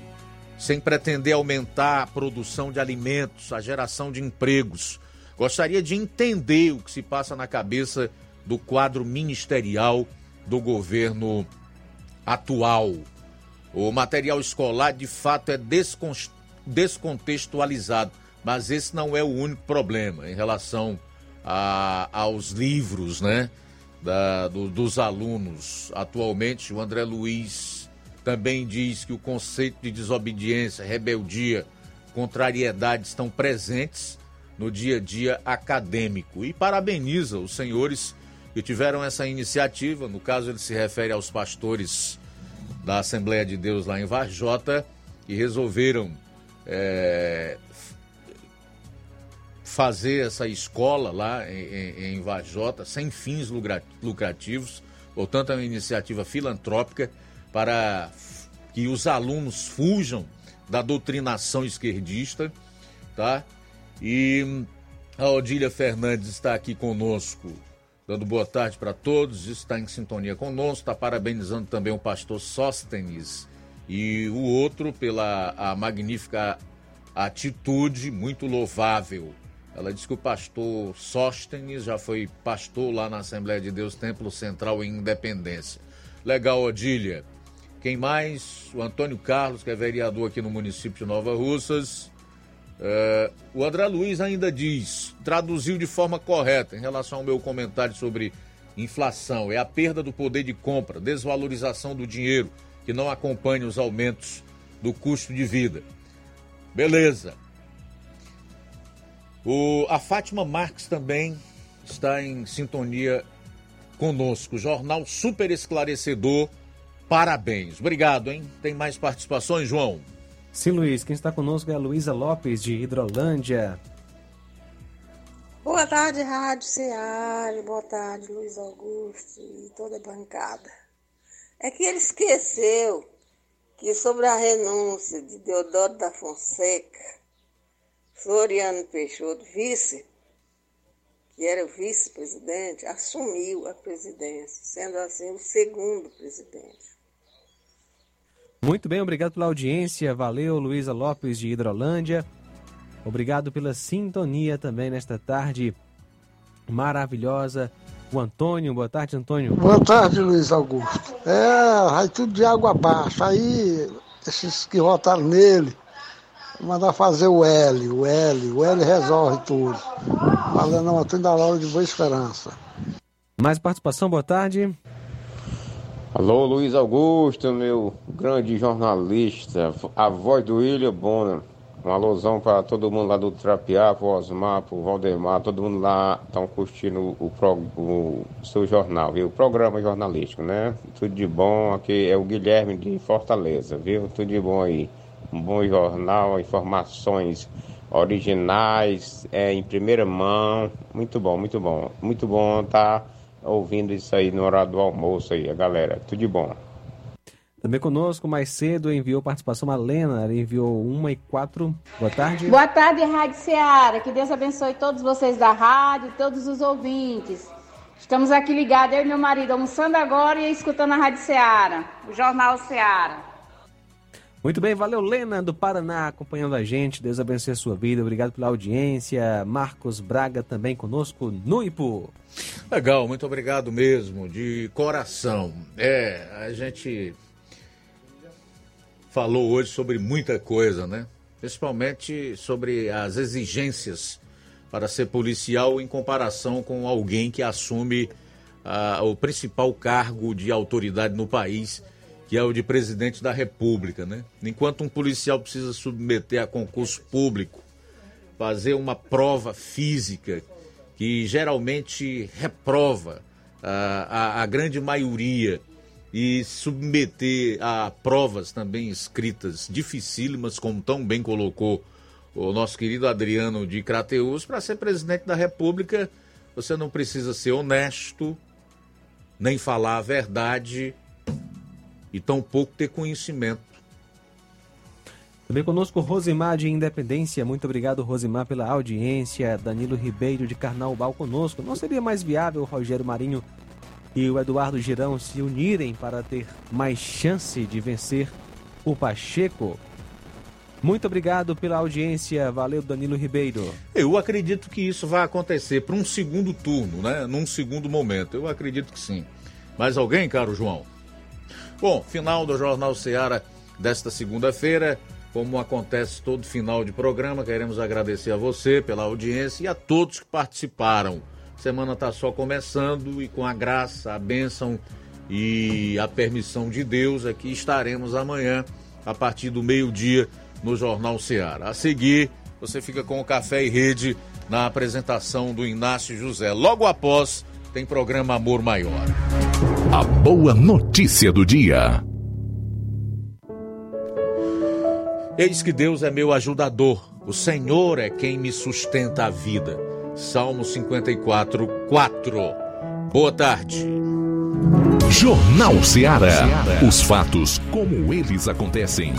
sem pretender aumentar a produção de alimentos, a geração de empregos. Gostaria de entender o que se passa na cabeça do quadro ministerial do governo atual. O material escolar, de fato, é descontextualizado, mas esse não é o único problema em relação a, aos livros, né? Da, do, dos alunos. Atualmente, o André Luiz também diz que o conceito de desobediência, rebeldia, contrariedade estão presentes no dia a dia acadêmico e parabeniza os senhores que tiveram essa iniciativa. No caso, ele se refere aos pastores da Assembleia de Deus lá em Varjota, que resolveram é, fazer essa escola lá em, em, Varjota, sem fins lucrativos. Portanto, é uma iniciativa filantrópica para que os alunos fujam da doutrinação esquerdista, tá? E a Odília Fernandes está aqui conosco dando boa tarde para todos, está em sintonia conosco, está parabenizando também o pastor Sóstenes e o outro pela a magnífica atitude, muito louvável. Ela diz que o pastor Sóstenes já foi pastor lá na Assembleia de Deus Templo Central em Independência. Legal, Odília. Quem mais? O Antônio Carlos, que é vereador aqui no município de Nova Russas. É, o André Luiz ainda diz, traduziu de forma correta em relação ao meu comentário sobre inflação. É a perda do poder de compra, desvalorização do dinheiro, que não acompanha os aumentos do custo de vida. Beleza. O, a Fátima Marques também está em sintonia conosco. Jornal super esclarecedor. Parabéns. Obrigado, hein? Tem mais participações, João? Sim, Luiz. Quem está conosco é a Luísa Lopes, de Hidrolândia. Boa tarde, Rádio Ceará. Boa tarde, Luiz Augusto e toda a bancada. É que ele esqueceu que sobre a renúncia de Deodoro da Fonseca, Floriano Peixoto, vice, que era vice-presidente, assumiu a presidência, sendo assim o segundo presidente. Muito bem, obrigado pela audiência. Valeu, Luísa Lopes de Hidrolândia. Obrigado pela sintonia também nesta tarde maravilhosa. O Antônio, boa tarde, Antônio. Boa tarde, Luiz Augusto. É, vai tudo de água abaixo. Aí, esses que votaram nele, mandar fazer o L, o L, o L resolve tudo. Falando Antônio da Laura de Boa Esperança. Mais participação, boa tarde. Alô, Luiz Augusto, meu grande jornalista, a voz do William Bonner. Um alusão para todo mundo lá do Trapiá, pro Osmar, pro Valdemar, todo mundo lá estão curtindo o, o, o, seu jornal, viu? O programa jornalístico, né? Tudo de bom, aqui é o Guilherme de Fortaleza, viu? Tudo de bom aí. Um bom jornal, informações originais, é, em primeira mão. Muito bom, muito bom. Muito bom tá ouvindo isso aí no horário do almoço aí, a galera. Tudo de bom. Também conosco, mais cedo, enviou participação a Lena, ela enviou uma e quatro. Boa tarde. Boa tarde, Rádio Ceará. Que Deus abençoe todos vocês da rádio, todos os ouvintes. Estamos aqui ligados, eu e meu marido, almoçando agora e escutando a Rádio Ceará, o Jornal Ceará. Muito bem, valeu Lena do Paraná acompanhando a gente. Deus abençoe a sua vida. Obrigado pela audiência. Marcos Braga também conosco no Ipu. Legal, muito obrigado mesmo, de coração. É, a gente falou hoje sobre muita coisa, né? Principalmente sobre as exigências para ser policial em comparação com alguém que assume ah, o principal cargo de autoridade no país que é o de presidente da República, né? Enquanto um policial precisa submeter a concurso público, fazer uma prova física que geralmente reprova a, a, a grande maioria e submeter a provas também escritas dificílimas, como tão bem colocou o nosso querido Adriano de Crateus, para ser presidente da República, você não precisa ser honesto, nem falar a verdade e tampouco ter conhecimento. Também conosco Rosimar de Independência. Muito obrigado, Rosimar, pela audiência. Danilo Ribeiro de Carnaubal conosco. Não seria mais viável o Rogério Marinho e o Eduardo Girão se unirem para ter mais chance de vencer o Pacheco? Muito obrigado pela audiência. Valeu, Danilo Ribeiro. Eu acredito que isso vai acontecer para um segundo turno, né? Num segundo momento. Eu acredito que sim. Mais alguém, caro João? Bom, final do Jornal Seara desta segunda-feira. Como acontece todo final de programa, queremos agradecer a você pela audiência e a todos que participaram. Semana está só começando e com a graça, a bênção e a permissão de Deus aqui estaremos amanhã a partir do meio-dia no Jornal Ceará. A seguir, você fica com o Café e Rede na apresentação do Inácio José. Logo após, tem programa Amor Maior. A boa notícia do dia. Eis que Deus é meu ajudador, o Senhor é quem me sustenta a vida. Salmo 54, 4. Boa tarde. Jornal Ceará. Os fatos como eles acontecem.